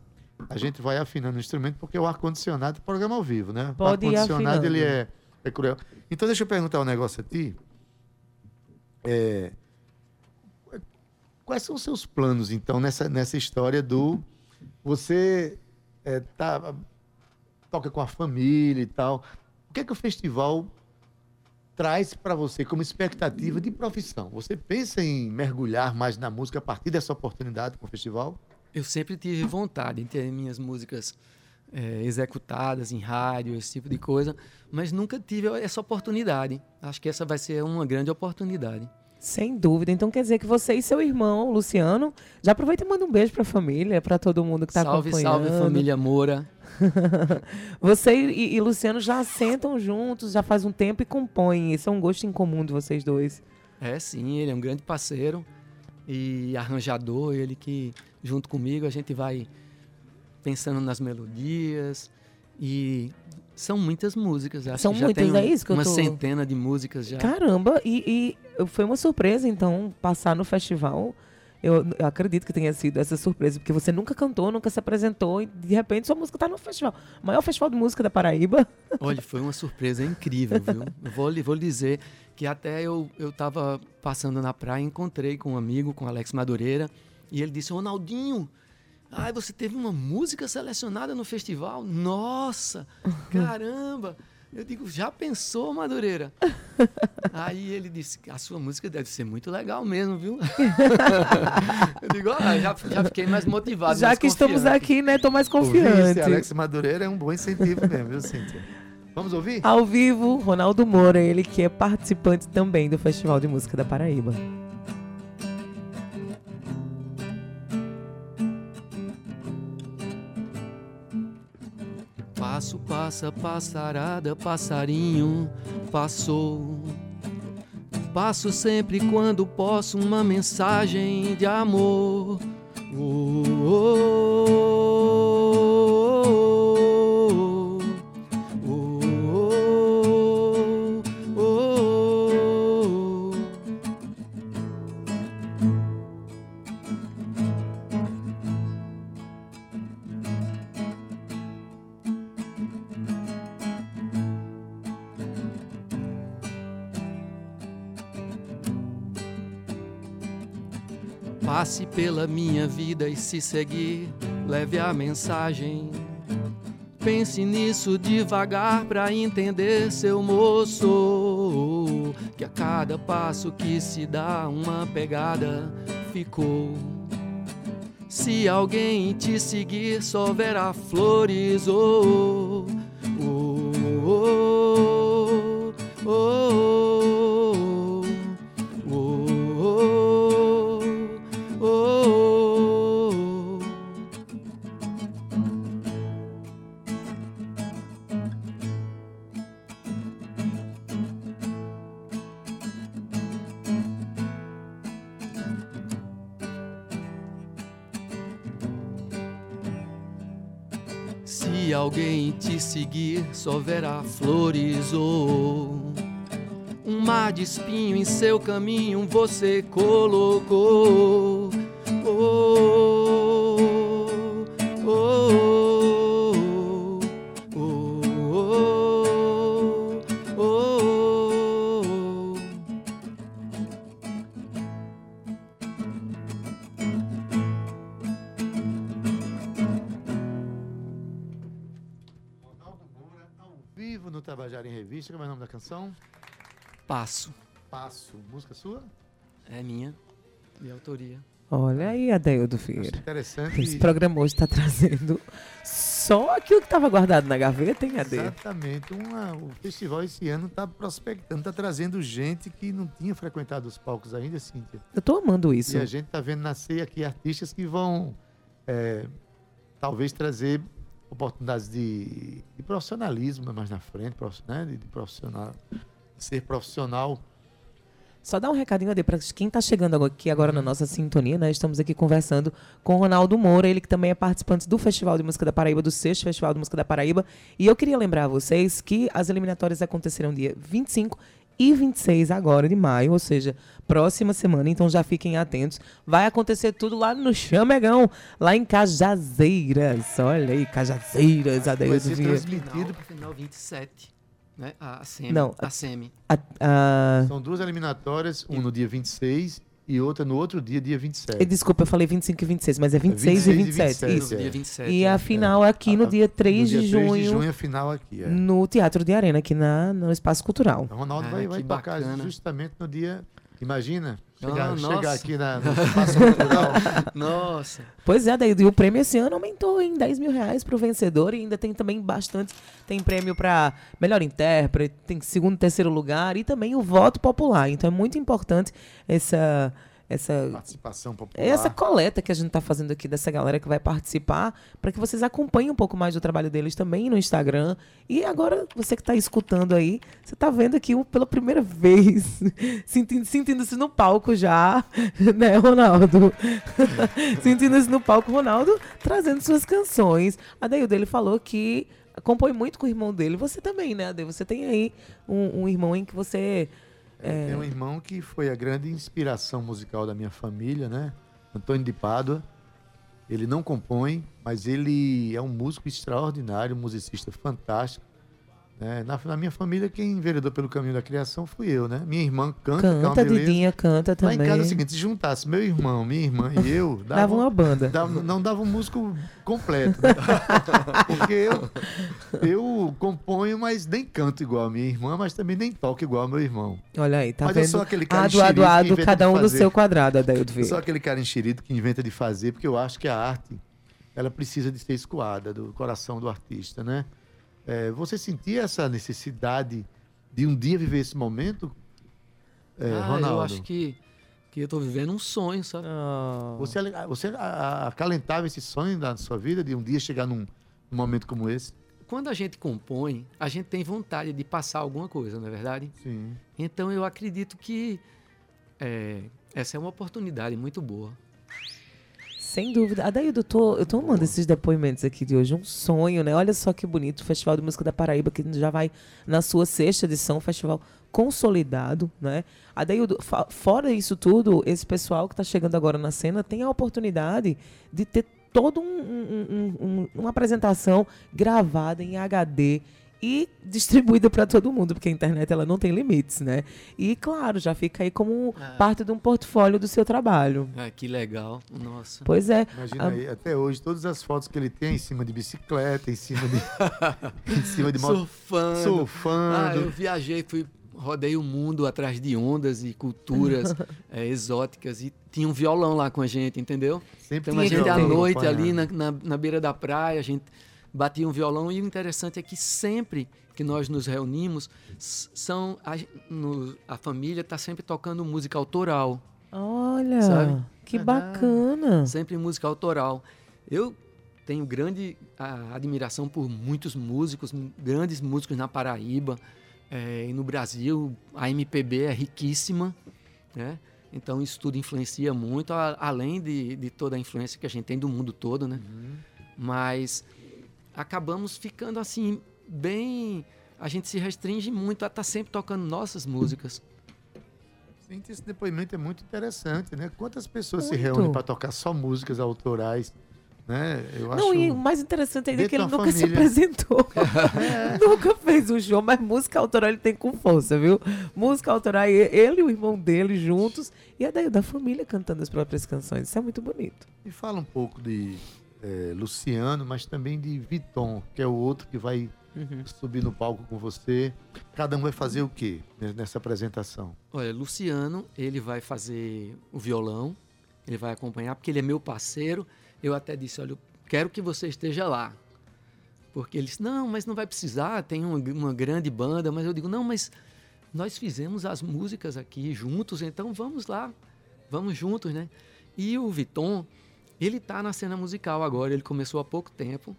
a gente vai afinando o instrumento, porque o ar-condicionado é programa ao vivo, né? Pode o ar-condicionado ele é, é cruel. Então deixa eu perguntar um negócio a ti. É, quais são os seus planos, então, nessa, nessa história do. Você é, tá, toca com a família e tal. O que é que o festival traz para você como expectativa de profissão? Você pensa em mergulhar mais na música a partir dessa oportunidade com o festival? Eu sempre tive vontade de ter minhas músicas eh, executadas em rádio, esse tipo de coisa, mas nunca tive essa oportunidade. Acho que essa vai ser uma grande oportunidade. Sem dúvida. Então quer dizer que você e seu irmão, Luciano, já aproveita e manda um beijo pra família, pra todo mundo que tá salve, acompanhando. salve família Moura. [LAUGHS] Você e, e Luciano já sentam juntos, já faz um tempo e compõem. Isso é um gosto em comum de vocês dois. É sim, ele é um grande parceiro e arranjador, ele que junto comigo a gente vai pensando nas melodias e são muitas músicas. Acho São muitas, tem é isso que eu uma tô- centena de músicas já. Caramba, e, e foi uma surpresa, então, passar no festival. Eu, eu acredito que tenha sido essa surpresa, porque você nunca cantou, nunca se apresentou, e de repente sua música tá no festival. O maior festival de música da Paraíba. [LAUGHS] Olha, foi uma surpresa incrível, viu? Vou, lhe- vou dizer que até eu, eu tava passando na praia, encontrei com um amigo, com Alex Madureira, e ele disse, Ronaldinho, ai, você teve uma música selecionada no festival? Nossa, [LAUGHS] caramba! Eu digo, já pensou, Madureira? [LAUGHS] Aí ele disse, a sua música deve ser muito legal mesmo, viu? [LAUGHS] eu digo, ah, já, já fiquei mais motivado. Já mais que estamos confiante." aqui, né? Tô mais Ouvir confiante. esse Alex Madureira é um bom incentivo mesmo, viu, Cíntia? Vamos ouvir? Ao vivo, Ronaldo Moura, ele que é participante também do Festival de Música da Paraíba. Passo, passa, passarada, passarinho passou. Passo sempre quando posso uma mensagem de amor. Oh, oh, oh, Passe pela minha vida e se seguir, leve a mensagem. Pense nisso devagar pra entender, seu moço. Que a cada passo que se dá, uma pegada ficou. Se alguém te seguir, só verá flores. Oh, só verá flores ou um mar de espinho em seu caminho você colocou. Tabajara em Revista. Como é o nome da canção? Passo. Passo. Música sua? É minha. De autoria. Olha aí, Adeildo Vieira. interessante. Esse programa hoje está trazendo só aquilo que estava guardado na gaveta, hein, Adeildo? Exatamente. Uma- o festival esse ano está prospectando, está trazendo gente que não tinha frequentado os palcos ainda, Cíntia. Eu tô amando isso. E a gente está vendo nascer aqui artistas que vão é, talvez trazer oportunidades de, de profissionalismo mais na frente, né? de, de profissional, ser profissional. Só dá um recadinho para quem está chegando aqui agora na nossa sintonia, né? Estamos aqui conversando com o Ronaldo Moura, ele que também é participante do Festival de Música da Paraíba, do sexto Festival de Música da Paraíba. E eu queria lembrar a vocês que as eliminatórias acontecerão dia 25 e 26 agora de maio, ou seja, próxima semana, então já fiquem atentos. Vai acontecer tudo lá no Chamegão, lá em Cajazeiras. Olha aí, Cajazeiras, Vai Adeildo ser transmitido. Final, final 27. Né? A, a SEMI. Não, A SEMI. A- a- São duas eliminatórias, um no dia 26 e outra no outro dia, dia 27. Eh, Desculpa, eu falei 25 e 26, mas é 26 e 26 e 27. 27, Isso. é. Dia 27. E a né? final é aqui no A- dia 3 no de dia 3 junho, de junho, a final aqui. É. no Teatro de Arena, aqui na, no Espaço Cultural. O Ronaldo Ah, vai, vai bacana. justamente no dia. Imagina, Ah, chegar, nossa. chegar aqui na, no [LAUGHS] espaço cultural. Nossa. Pois é, daí e o prêmio esse ano aumentou em 10 mil reais pro vencedor e ainda tem também bastante. Tem prêmio para melhor intérprete, tem segundo e terceiro lugar e também o voto popular. Então é muito importante essa. Essa, Participação popular. Essa coleta que a gente está fazendo aqui dessa galera que vai participar, para que vocês acompanhem um pouco mais do trabalho deles também no Instagram. E agora, você que está escutando aí, você está vendo aqui pela primeira vez, [LAUGHS] sentindo- sentindo-se no palco já, [LAUGHS] né, Ronaldo? [LAUGHS] sentindo-se no palco, Ronaldo, trazendo suas canções. A Deildo, ele falou que compõe muito com o irmão dele. Você também, né, Ade? Você tem aí um, um irmão em que você... É, Tem um irmão que foi a grande inspiração musical da minha família, né? Antônio de Pádua. Ele não compõe, mas ele é um músico extraordinário, um musicista fantástico. Né? Na, na minha família, quem enveredou pelo caminho da criação fui eu, né? Minha irmã canta, é Canta. Didinha, canta Lá também. em casa é o seguinte, se juntasse meu irmão, minha irmã e eu, [LAUGHS] dava, Dava uma banda. dava- não dava um músico completo. né? [LAUGHS] Porque eu, eu componho, mas nem canto igual a minha irmã, mas também nem toco igual ao meu irmão. Olha aí, tá Mas eu vendo? sou aquele cara Ado, ado, cada um no seu quadrado, Adeildo Eu Vieira. sou aquele cara enxerido que inventa de fazer, porque eu acho que a arte ela precisa de ser escoada do coração do artista, né? É, você sentia essa necessidade de um dia viver esse momento, é, ah, Ronaldo? eu acho que, que eu tô vivendo um sonho, sabe? Oh. Você, ale- você a- a- acalentava esse sonho da sua vida de um dia chegar num, num momento como esse? Quando a gente compõe, a gente tem vontade de passar alguma coisa, não é verdade? Sim. Então eu acredito que é, essa é uma oportunidade muito boa. Sem dúvida. Adaildo, eu tô, eu tô amando esses depoimentos aqui de hoje. Um sonho, né? Olha só que bonito. O Festival de Música da Paraíba, que já vai na sua sexta edição, um festival consolidado, né? Adaildo, fora isso tudo, esse pessoal que está chegando agora na cena tem a oportunidade de ter toda um- um- uma apresentação gravada em HD e distribuída para todo mundo, porque a internet ela não tem limites, né? E claro, já fica aí como Ah. parte de um portfólio do seu trabalho. Ah, que legal, nossa. Pois é. Imagina Ah. aí, até hoje, todas as fotos que ele tem em cima de bicicleta, em cima de, [LAUGHS] em cima de moto, Surfando. Ah, surfando. eu viajei, fui rodei o mundo atrás de ondas e culturas [LAUGHS] eh, exóticas e tinha um violão lá com a gente, entendeu? Sempre Então a tinha gente à noite ali na, na, na beira da praia, a gente batia um violão e o interessante é que sempre que nós nos reunimos, são a, no- a família está sempre tocando música autoral, Olha, Sabe? que bacana. sempre música autoral. Eu tenho grande ah, admiração por muitos músicos, grandes músicos na Paraíba eh, e no Brasil. A MPB é riquíssima, né? Então isso tudo influencia muito, a- além de, de toda a influência que a gente tem do mundo todo, né? Mas acabamos ficando assim bem, a gente se restringe muito a estar sempre tocando nossas músicas. Esse depoimento é muito interessante, né? Quantas pessoas se Muito. reúnem para tocar só músicas autorais, né? Eu Não, acho... e o mais interessante ainda é que ele nunca se família. apresentou. [LAUGHS] [LAUGHS] nunca fez um show, mas música autoral ele tem com força, viu? Música autoral, e- ele e o irmão dele juntos, e a daí da família cantando as próprias canções. Isso é muito bonito. Me fala um pouco de eh, Luciano, mas também de Viton, que é o outro que vai Uhum. subir no palco com você. Cada um vai fazer o quê nessa apresentação? Olha, Luciano, ele vai fazer o violão, ele vai acompanhar, porque ele é meu parceiro. Eu até disse, olha, eu quero que você esteja lá. Porque ele disse, não, mas não vai precisar, tem uma, uma grande banda. Mas eu digo, não, mas nós fizemos as músicas aqui juntos, então vamos lá, vamos juntos, né? E o Viton, ele tá na cena musical agora, ele começou há pouco tempo.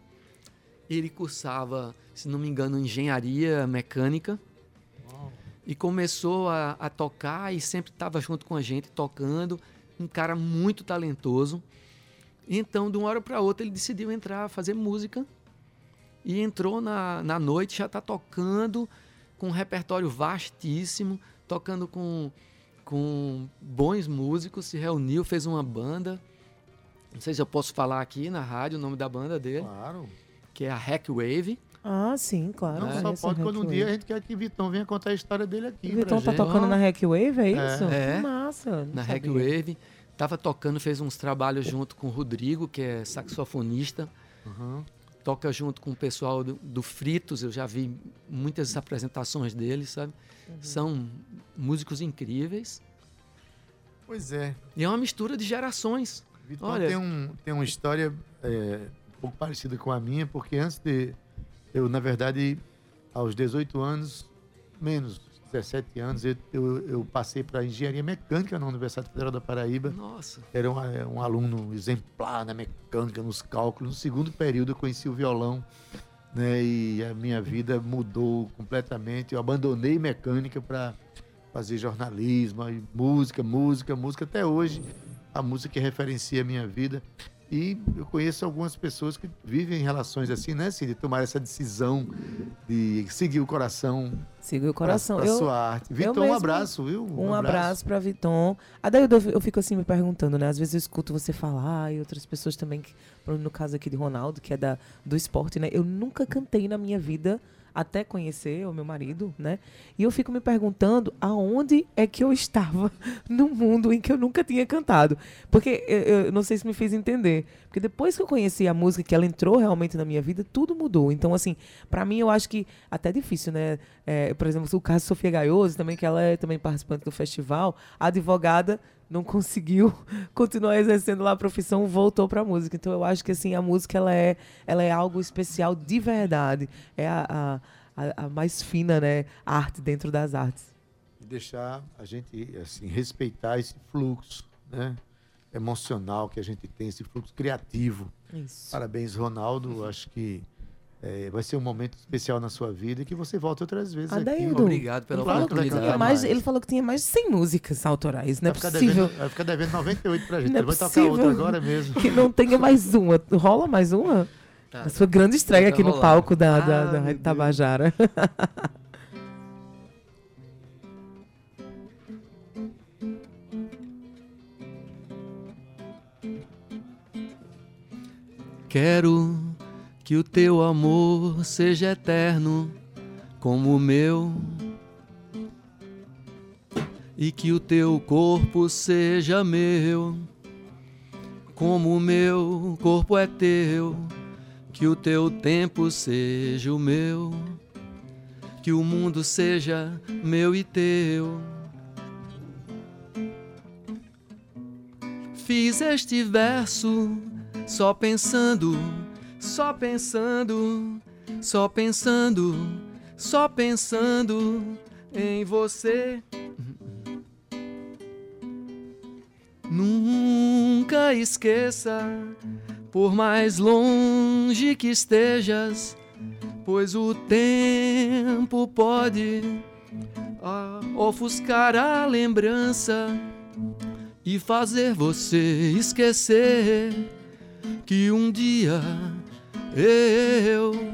Ele cursava, se não me engano, engenharia mecânica. E começou a, a tocar e sempre estava junto com a gente, tocando. Um cara muito talentoso. Então, de uma hora para outra, ele decidiu entrar, fazer música. E entrou na, na noite, já está tocando com um repertório vastíssimo, tocando com, com bons músicos, se reuniu, fez uma banda. Não sei se eu posso falar aqui na rádio o nome da banda dele, Claro. que é a Hack Wave. Ah, sim, claro. Não É, só pode quando um dia a gente quer que Vitão venha contar a história dele aqui. O Vitão pra tá gente. tocando na Hack Wave, é isso? É. Que massa. na Hack. Wave. Tava tocando, fez uns trabalhos junto com o Rodrigo, que é saxofonista. Uhum. Toca junto com o pessoal do, do Fritos, eu já vi muitas apresentações dele, sabe? São músicos incríveis. Pois é. E é uma mistura de gerações. Vitão Olha- tem, um, tem uma história é, um pouco parecida com a minha, porque antes de. Eu, na verdade, aos 18 anos, menos 17 anos, eu, eu, eu passei para engenharia mecânica na Universidade Federal da Paraíba. Nossa. Era um, é, um aluno exemplar na mecânica, nos cálculos. No segundo período, eu conheci o violão. Né, e a minha vida mudou completamente. Eu abandonei mecânica para fazer jornalismo, música, música, música. Até hoje, a música que referencia a minha vida. E eu conheço algumas pessoas que vivem em relações assim, né, Cid? Tomar essa decisão de seguir o coração Siga o coração. para eu, sua arte. Vitor, um mesmo- abraço, viu? Um abraço pra Viton. Ah, daí eu, fico assim me perguntando, né? Às vezes eu escuto você falar e outras pessoas também, no caso aqui de Ronaldo, que é da, do esporte, né? Eu nunca cantei na minha vida até conhecer o meu marido, né? E eu fico me perguntando aonde é que eu estava [LAUGHS] no mundo em que eu nunca tinha cantado. Porque eu, eu não sei se me fez entender. Porque depois que eu conheci a música, que ela entrou realmente na minha vida, tudo mudou. Então, assim, pra mim eu acho que até é difícil, né? É, por exemplo, o caso de Sofia Gaioso, também, que ela é também participante do festival, a advogada não conseguiu [LAUGHS] continuar exercendo lá a profissão, voltou pra música. Então eu acho que assim, a música ela é, ela é algo especial de verdade. É a, a, a- a mais fina, né, arte dentro das artes. e deixar a gente assim respeitar esse fluxo né, emocional que a gente tem, esse fluxo criativo. Isso. Parabéns, Ronaldo. Acho que eh, vai ser um momento especial na sua vida e que você volte outras vezes aqui. Adaildo, Obrigado pela que oportunidade. mais, ele falou que tinha mais de 100 músicas autorais. Não é Vai ficar, possível devendo, vai ficar devendo 98 pra gente. Não é Ele vai tocar possível. outra agora mesmo. que não tenha mais uma. Rola mais uma? Tá. A sua grande estreia aqui no rolando. palco da, da, Ah, da. Tabajara. Quero que o teu amor seja eterno como o meu. E que o teu corpo seja meu, como o meu corpo é teu. Que o teu tempo seja o meu, que o mundo seja meu e teu. Fiz este verso só pensando, só pensando, só pensando, só pensando em você. Nunca esqueça, por mais longe que estejas, pois o tempo pode ah, ofuscar a lembrança e fazer você esquecer que um dia eu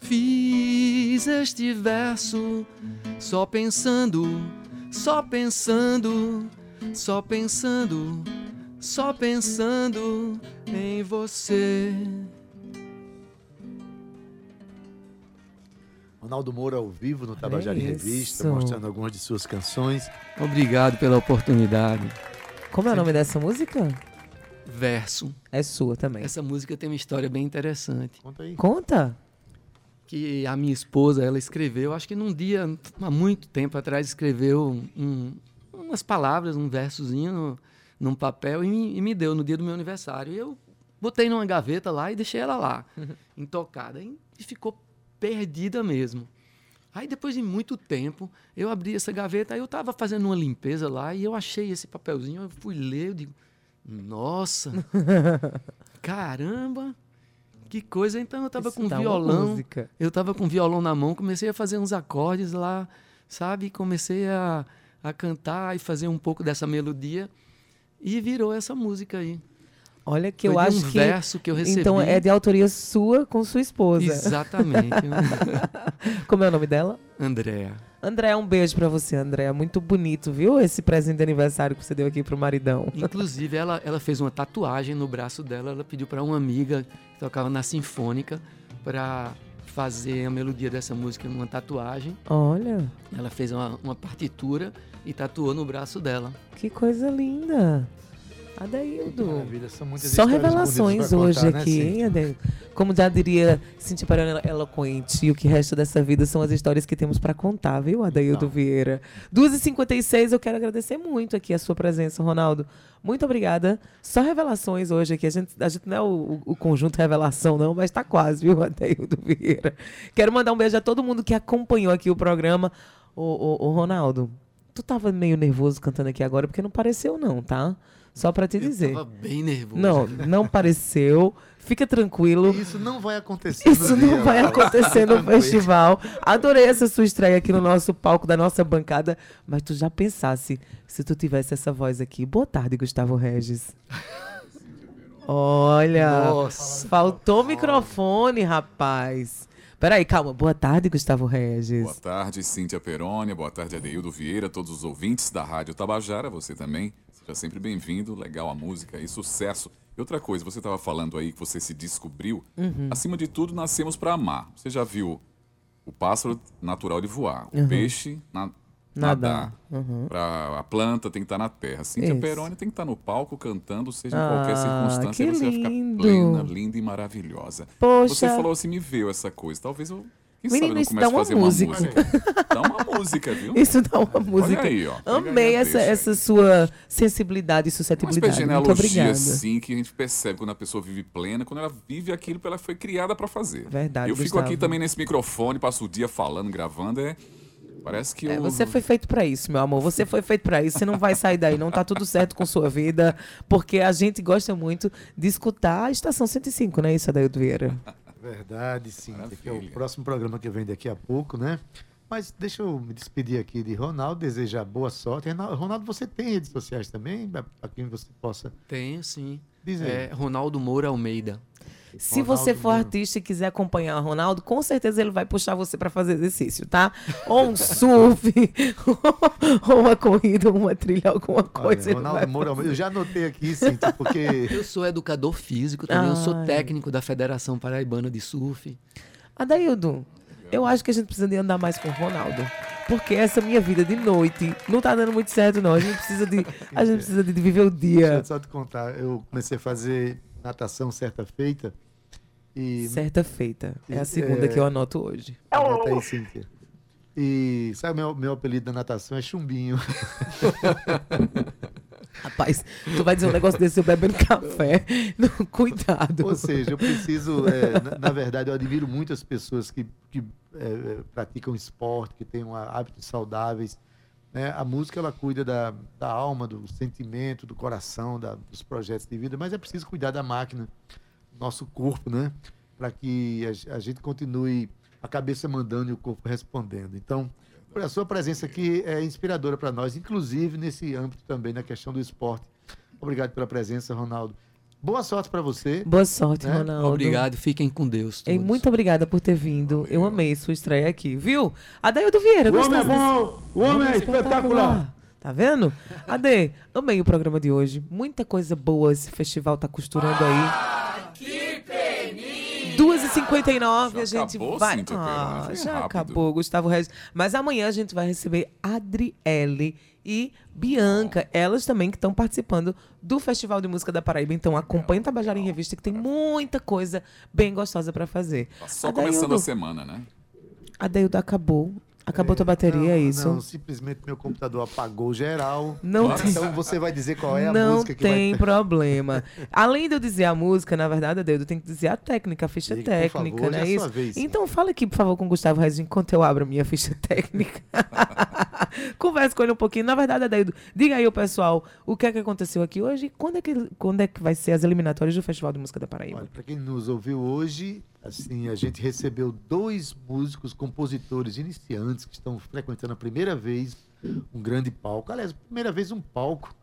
fiz este verso só pensando, só pensando, só pensando, só pensando em você. Ronaldo Moura ao vivo no Tabajara em isso. Revista, mostrando algumas de suas canções. Obrigado pela oportunidade. Como é o nome dessa música? Verso. É sua também. Essa música tem uma história bem interessante. Conta aí. Conta. que a minha esposa, ela escreveu, acho que num dia, há muito tempo atrás, escreveu um- umas palavras, um versozinho no- num papel e me, e me deu no dia do meu aniversário. E eu botei numa gaveta lá e deixei ela lá, [LAUGHS] intocada. E, e ficou perdida mesmo. Aí depois de muito tempo, eu abri essa gaveta, aí eu estava fazendo uma limpeza lá e eu achei esse papelzinho, eu fui ler, eu digo, nossa, [LAUGHS] caramba, que coisa. Então eu estava Isso com uma violão, eu estava com violão na mão, comecei a fazer uns acordes lá, sabe? Comecei a, a cantar e fazer um pouco dessa melodia e virou essa música aí. Olha que Foi eu acho um que. verso que eu recebi. Então é de autoria sua com sua esposa. Exatamente. [LAUGHS] Como é o nome dela? Andréa. André, um beijo pra você, André. Muito bonito, viu? Esse presente de aniversário que você deu aqui pro maridão. Inclusive, ela, ela fez uma tatuagem no braço dela. Ela pediu para uma amiga que tocava na Sinfônica para fazer a melodia dessa música numa tatuagem. Olha, Ela fez uma, uma partitura e tatuou no braço dela. que coisa linda. Adaildo. Maravilha, são muitas Só revelações hoje contar, né, aqui, Cíntia? hein? Como já diria Cintia Perona eloquente, o que resta dessa vida são as histórias que temos pra contar, viu, Adaildo Então. Vieira? 2h56, eu quero agradecer muito aqui a sua presença, Ronaldo. Muito obrigada. Só revelações hoje aqui. A gente, a gente não é o, o- o conjunto revelação, não, mas tá quase, viu, Adaildo Vieira? Quero mandar um beijo a todo mundo que acompanhou aqui o programa. Ô, ô, ô, Ronaldo, tu tava meio nervoso cantando aqui agora, porque não pareceu, não, tá? Só pra te dizer. Eu tava bem nervoso. Não, não pareceu. Fica tranquilo. Isso não vai acontecer Isso não dia, vai acontecer no festival. Adorei essa sua estreia aqui no nosso palco da nossa bancada. Mas tu já pensasse se tu tivesse essa voz aqui? Boa tarde, Gustavo Regis. Olha, Nossa. faltou microfone, rapaz. Peraí, calma. Boa tarde, Gustavo Regis. Boa tarde, Cíntia Peroni. Boa tarde, Adeildo Vieira, todos os ouvintes da Rádio Tabajara. Você também. Seja sempre bem-vindo. Legal a música e sucesso. E outra coisa, você estava falando aí que você se descobriu. Uhum. Acima de tudo, nascemos para amar. Você já viu o pássaro natural de voar, o Uhum. peixe na- Nadar. nadar. Pra, a planta tem que estar na terra. Cíntia Isso. Peroni tem que estar no palco cantando, seja em Ah, qualquer circunstância, que você vai ficar lindo. plena, linda e maravilhosa. Poxa. Você falou assim, me veio essa coisa. Talvez eu. Quem Menino, isso dá a uma fazer música. uma música. Dá uma música, viu? Isso dá uma música. aí, ó. Amei essa, deixa. essa sua sensibilidade e Uma suscetibilidade. de Muito obrigada. analogia, assim, que a gente percebe quando a pessoa vive plena, quando ela vive aquilo que ela foi criada pra fazer. Verdade, Eu fico Gustavo. aqui também nesse microfone, passo o dia falando, gravando, é... Parece que É, eu... você foi feito pra isso, meu amor. Você foi feito pra isso. Você não vai sair daí, não tá tudo certo com sua vida, porque a gente gosta muito de escutar a Estação 105, não é isso, Adaildo Vieira? Verdade, sim. Que é o próximo programa que vem daqui a pouco, né? Mas deixa eu me despedir aqui de Ronaldo, desejar boa sorte. Ronaldo, você tem redes sociais também, para quem você possa Tenho, sim. dizer? É Ronaldo Moura Almeida. Se Ronaldo você for artista e quiser acompanhar o Ronaldo, com certeza ele vai puxar você pra fazer exercício, tá? Ou um surf, [LAUGHS] ou uma corrida, ou uma trilha, alguma Olha, coisa. ele Ronaldo Moura, eu já anotei aqui, Cíntia, porque [LAUGHS] Eu sou educador físico também, eu sou Ai. técnico da Federação Paraibana de Surf. Adaildo, eu acho que a gente precisa de andar mais com o Ronaldo. Porque essa minha vida de noite não tá dando muito certo, não. A gente precisa de, a gente precisa de viver o deixa dia. eu só te contar, eu comecei a fazer natação certa feita e Certa feita. É a segunda É. que eu anoto hoje. Anota aí, Cíntia. E sabe meu meu apelido da natação é chumbinho. [LAUGHS] Rapaz, tu vai dizer um negócio desse eu bebendo café. [LAUGHS] Não, cuidado. Ou seja, eu preciso, é, na, na verdade, eu admiro muitas pessoas que, que é, é, praticam esporte, que têm um, hábitos saudáveis. Né? A música ela cuida da, da alma, do sentimento, do coração, da- dos projetos de vida, mas é preciso cuidar da máquina, do nosso corpo, né? Para que a, a gente continue a cabeça mandando e o corpo respondendo. Então, a sua presença aqui é inspiradora para nós, inclusive nesse âmbito também, na questão do esporte. Obrigado pela presença, Ronaldo. Boa sorte para você. Boa sorte, É, Ronaldo. Obrigado, fiquem com Deus. Todos. muito obrigada por ter vindo. Eu amei sua estreia aqui, viu? Adaildo Vieira, O homem é bom, o homem é espetacular. Tá vendo? Ade, amei o programa de hoje. Muita coisa boa esse festival tá costurando aí. Que 2h59 a Já gente vai. Cíntia Ah, Peroni? Foi já rápido. acabou, Gustavo Regis. Mas amanhã a gente vai receber Adriele e Bianca, elas também que estão participando do Festival de Música da Paraíba. Então acompanhe o Tabajara em Revista que tem muita coisa bem gostosa pra fazer. Tá só Adaildo, começando a semana, né? Adeildo acabou. Acabou tua bateria, não, é isso? Não, simplesmente meu computador apagou geral. Não tem- Então você vai dizer qual é a não música que tem vai problema. [LAUGHS] Além de eu dizer a música, na verdade, Adeildo, tem que dizer a técnica, a ficha Diga, técnica, favor, não hoje é é isso? vez. Então fala aqui, por favor, com o Gustavo Reis, enquanto eu abro a minha ficha técnica. [LAUGHS] Converse com ele um pouquinho. Na verdade, Adeildo, diga aí, o pessoal, o que é que aconteceu aqui hoje e quando é que, quando é que vai ser as eliminatórias do Festival de Música da Paraíba? Olha, para quem nos ouviu hoje, assim, a gente recebeu dois músicos, compositores iniciantes que estão frequentando a primeira vez um grande palco. Aliás, primeira vez um palco.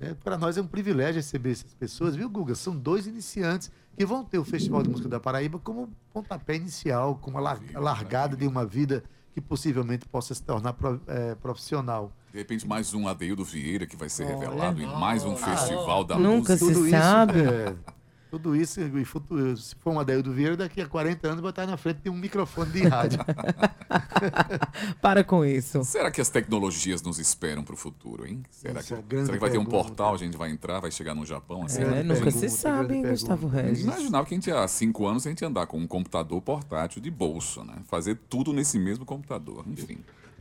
Né? Para nós é um privilégio receber essas pessoas, viu, Guga? São dois iniciantes que vão ter o Festival de Música da Paraíba como pontapé inicial, como a lar- a largada de uma vida que possivelmente possa se tornar eh, profissional. De repente, mais um Adeildo Vieira que vai ser Olha. revelado em mais um festival da Nunca música. se sabe. é, tudo isso, e futuro, se for um Adeildo Vieira, daqui a 40 anos vai estar na frente de um microfone de rádio. [LAUGHS] Para com isso. Será que as tecnologias nos esperam para o futuro, hein? Será, que, é grande será que vai ter um portal, a gente vai entrar, vai chegar no Japão? Assim, É, Grande nunca se pergunta, sabe, hein, Gustavo. Regis. Imaginava que a gente, há cinco anos, a gente ia andar com um computador portátil de bolso, né? Fazer tudo nesse mesmo computador. Enfim,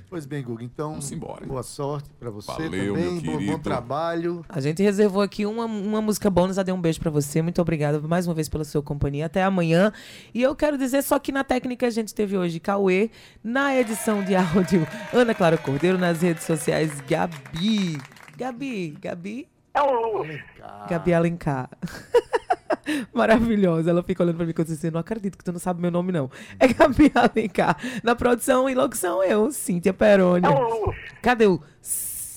Pois bem, Guga, então, Vamos embora. boa sorte para você Valeu, também, meu bom, bom trabalho. A gente reservou aqui uma, uma música bônus. Adê um beijo pra você. Muito obrigada mais uma vez pela sua companhia. Até amanhã. E eu quero dizer só que na técnica a gente teve hoje Cauê, na edição de áudio Ana Clara Cordeiro, nas redes sociais Gabi. Gabi, Gabi? É luxo. Gabi Alencar. [LAUGHS] Maravilhosa. Ela fica olhando pra mim e disse: Não acredito que tu não sabe meu nome, não. É Gabi [LAUGHS] Alencar. Na produção e locução, eu, Cíntia Peroni. É. Cadê o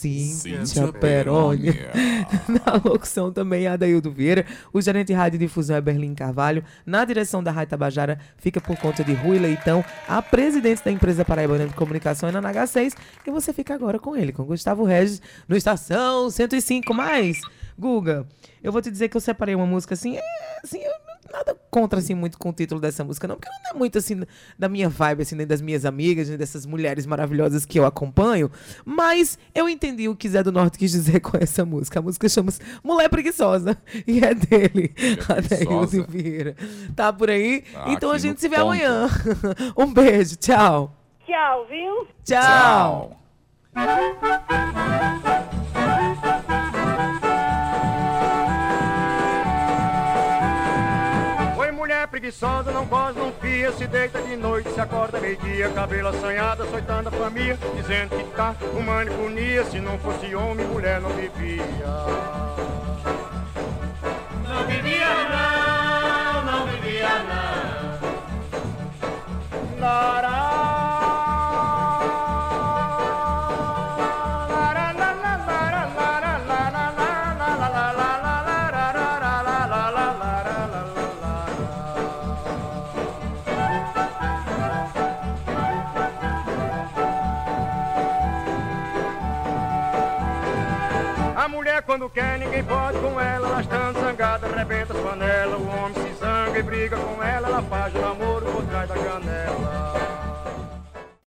Cíntia? Peroni. [LAUGHS] Na locução também Adaildo Vieira. O gerente de rádio e difusão é Berlim Carvalho. Na direção da Rádio Tabajara fica por conta de Rui Leitão. A presidente da empresa Paraibana de Comunicação é na H6. E você fica agora com ele, com Gustavo Regis, no Estação 105. Mais, Guga, eu vou te dizer que eu separei uma música assim, é, assim, eu nada contra assim muito com o título dessa música não, porque ela não é muito assim da minha vibe assim, nem das minhas amigas, nem dessas mulheres maravilhosas que eu acompanho, mas eu entendi o que Zé do Norte quis dizer [LAUGHS] com essa música. A música chama-se Mulher Preguiçosa e é dele, Adeildo. [LAUGHS] Vieira. Tá por aí? Tá então a gente se vê ponto. amanhã. [LAUGHS] um beijo, tchau. Tchau, viu? Tchau. Tchau. Mulher preguiçosa, não goza, não fia, se deita de noite, se acorda meio-dia, cabelo assanhado, açoitando a família, dizendo que tá uma maniconia, se não fosse homem, mulher não vivia. Não vivia não, não vivia não. Lará, quando quer, ninguém pode com ela. Ela estando zangada, arrebenta as panelas. O homem se zanga e briga com ela. Ela faz o namoro por trás da janela.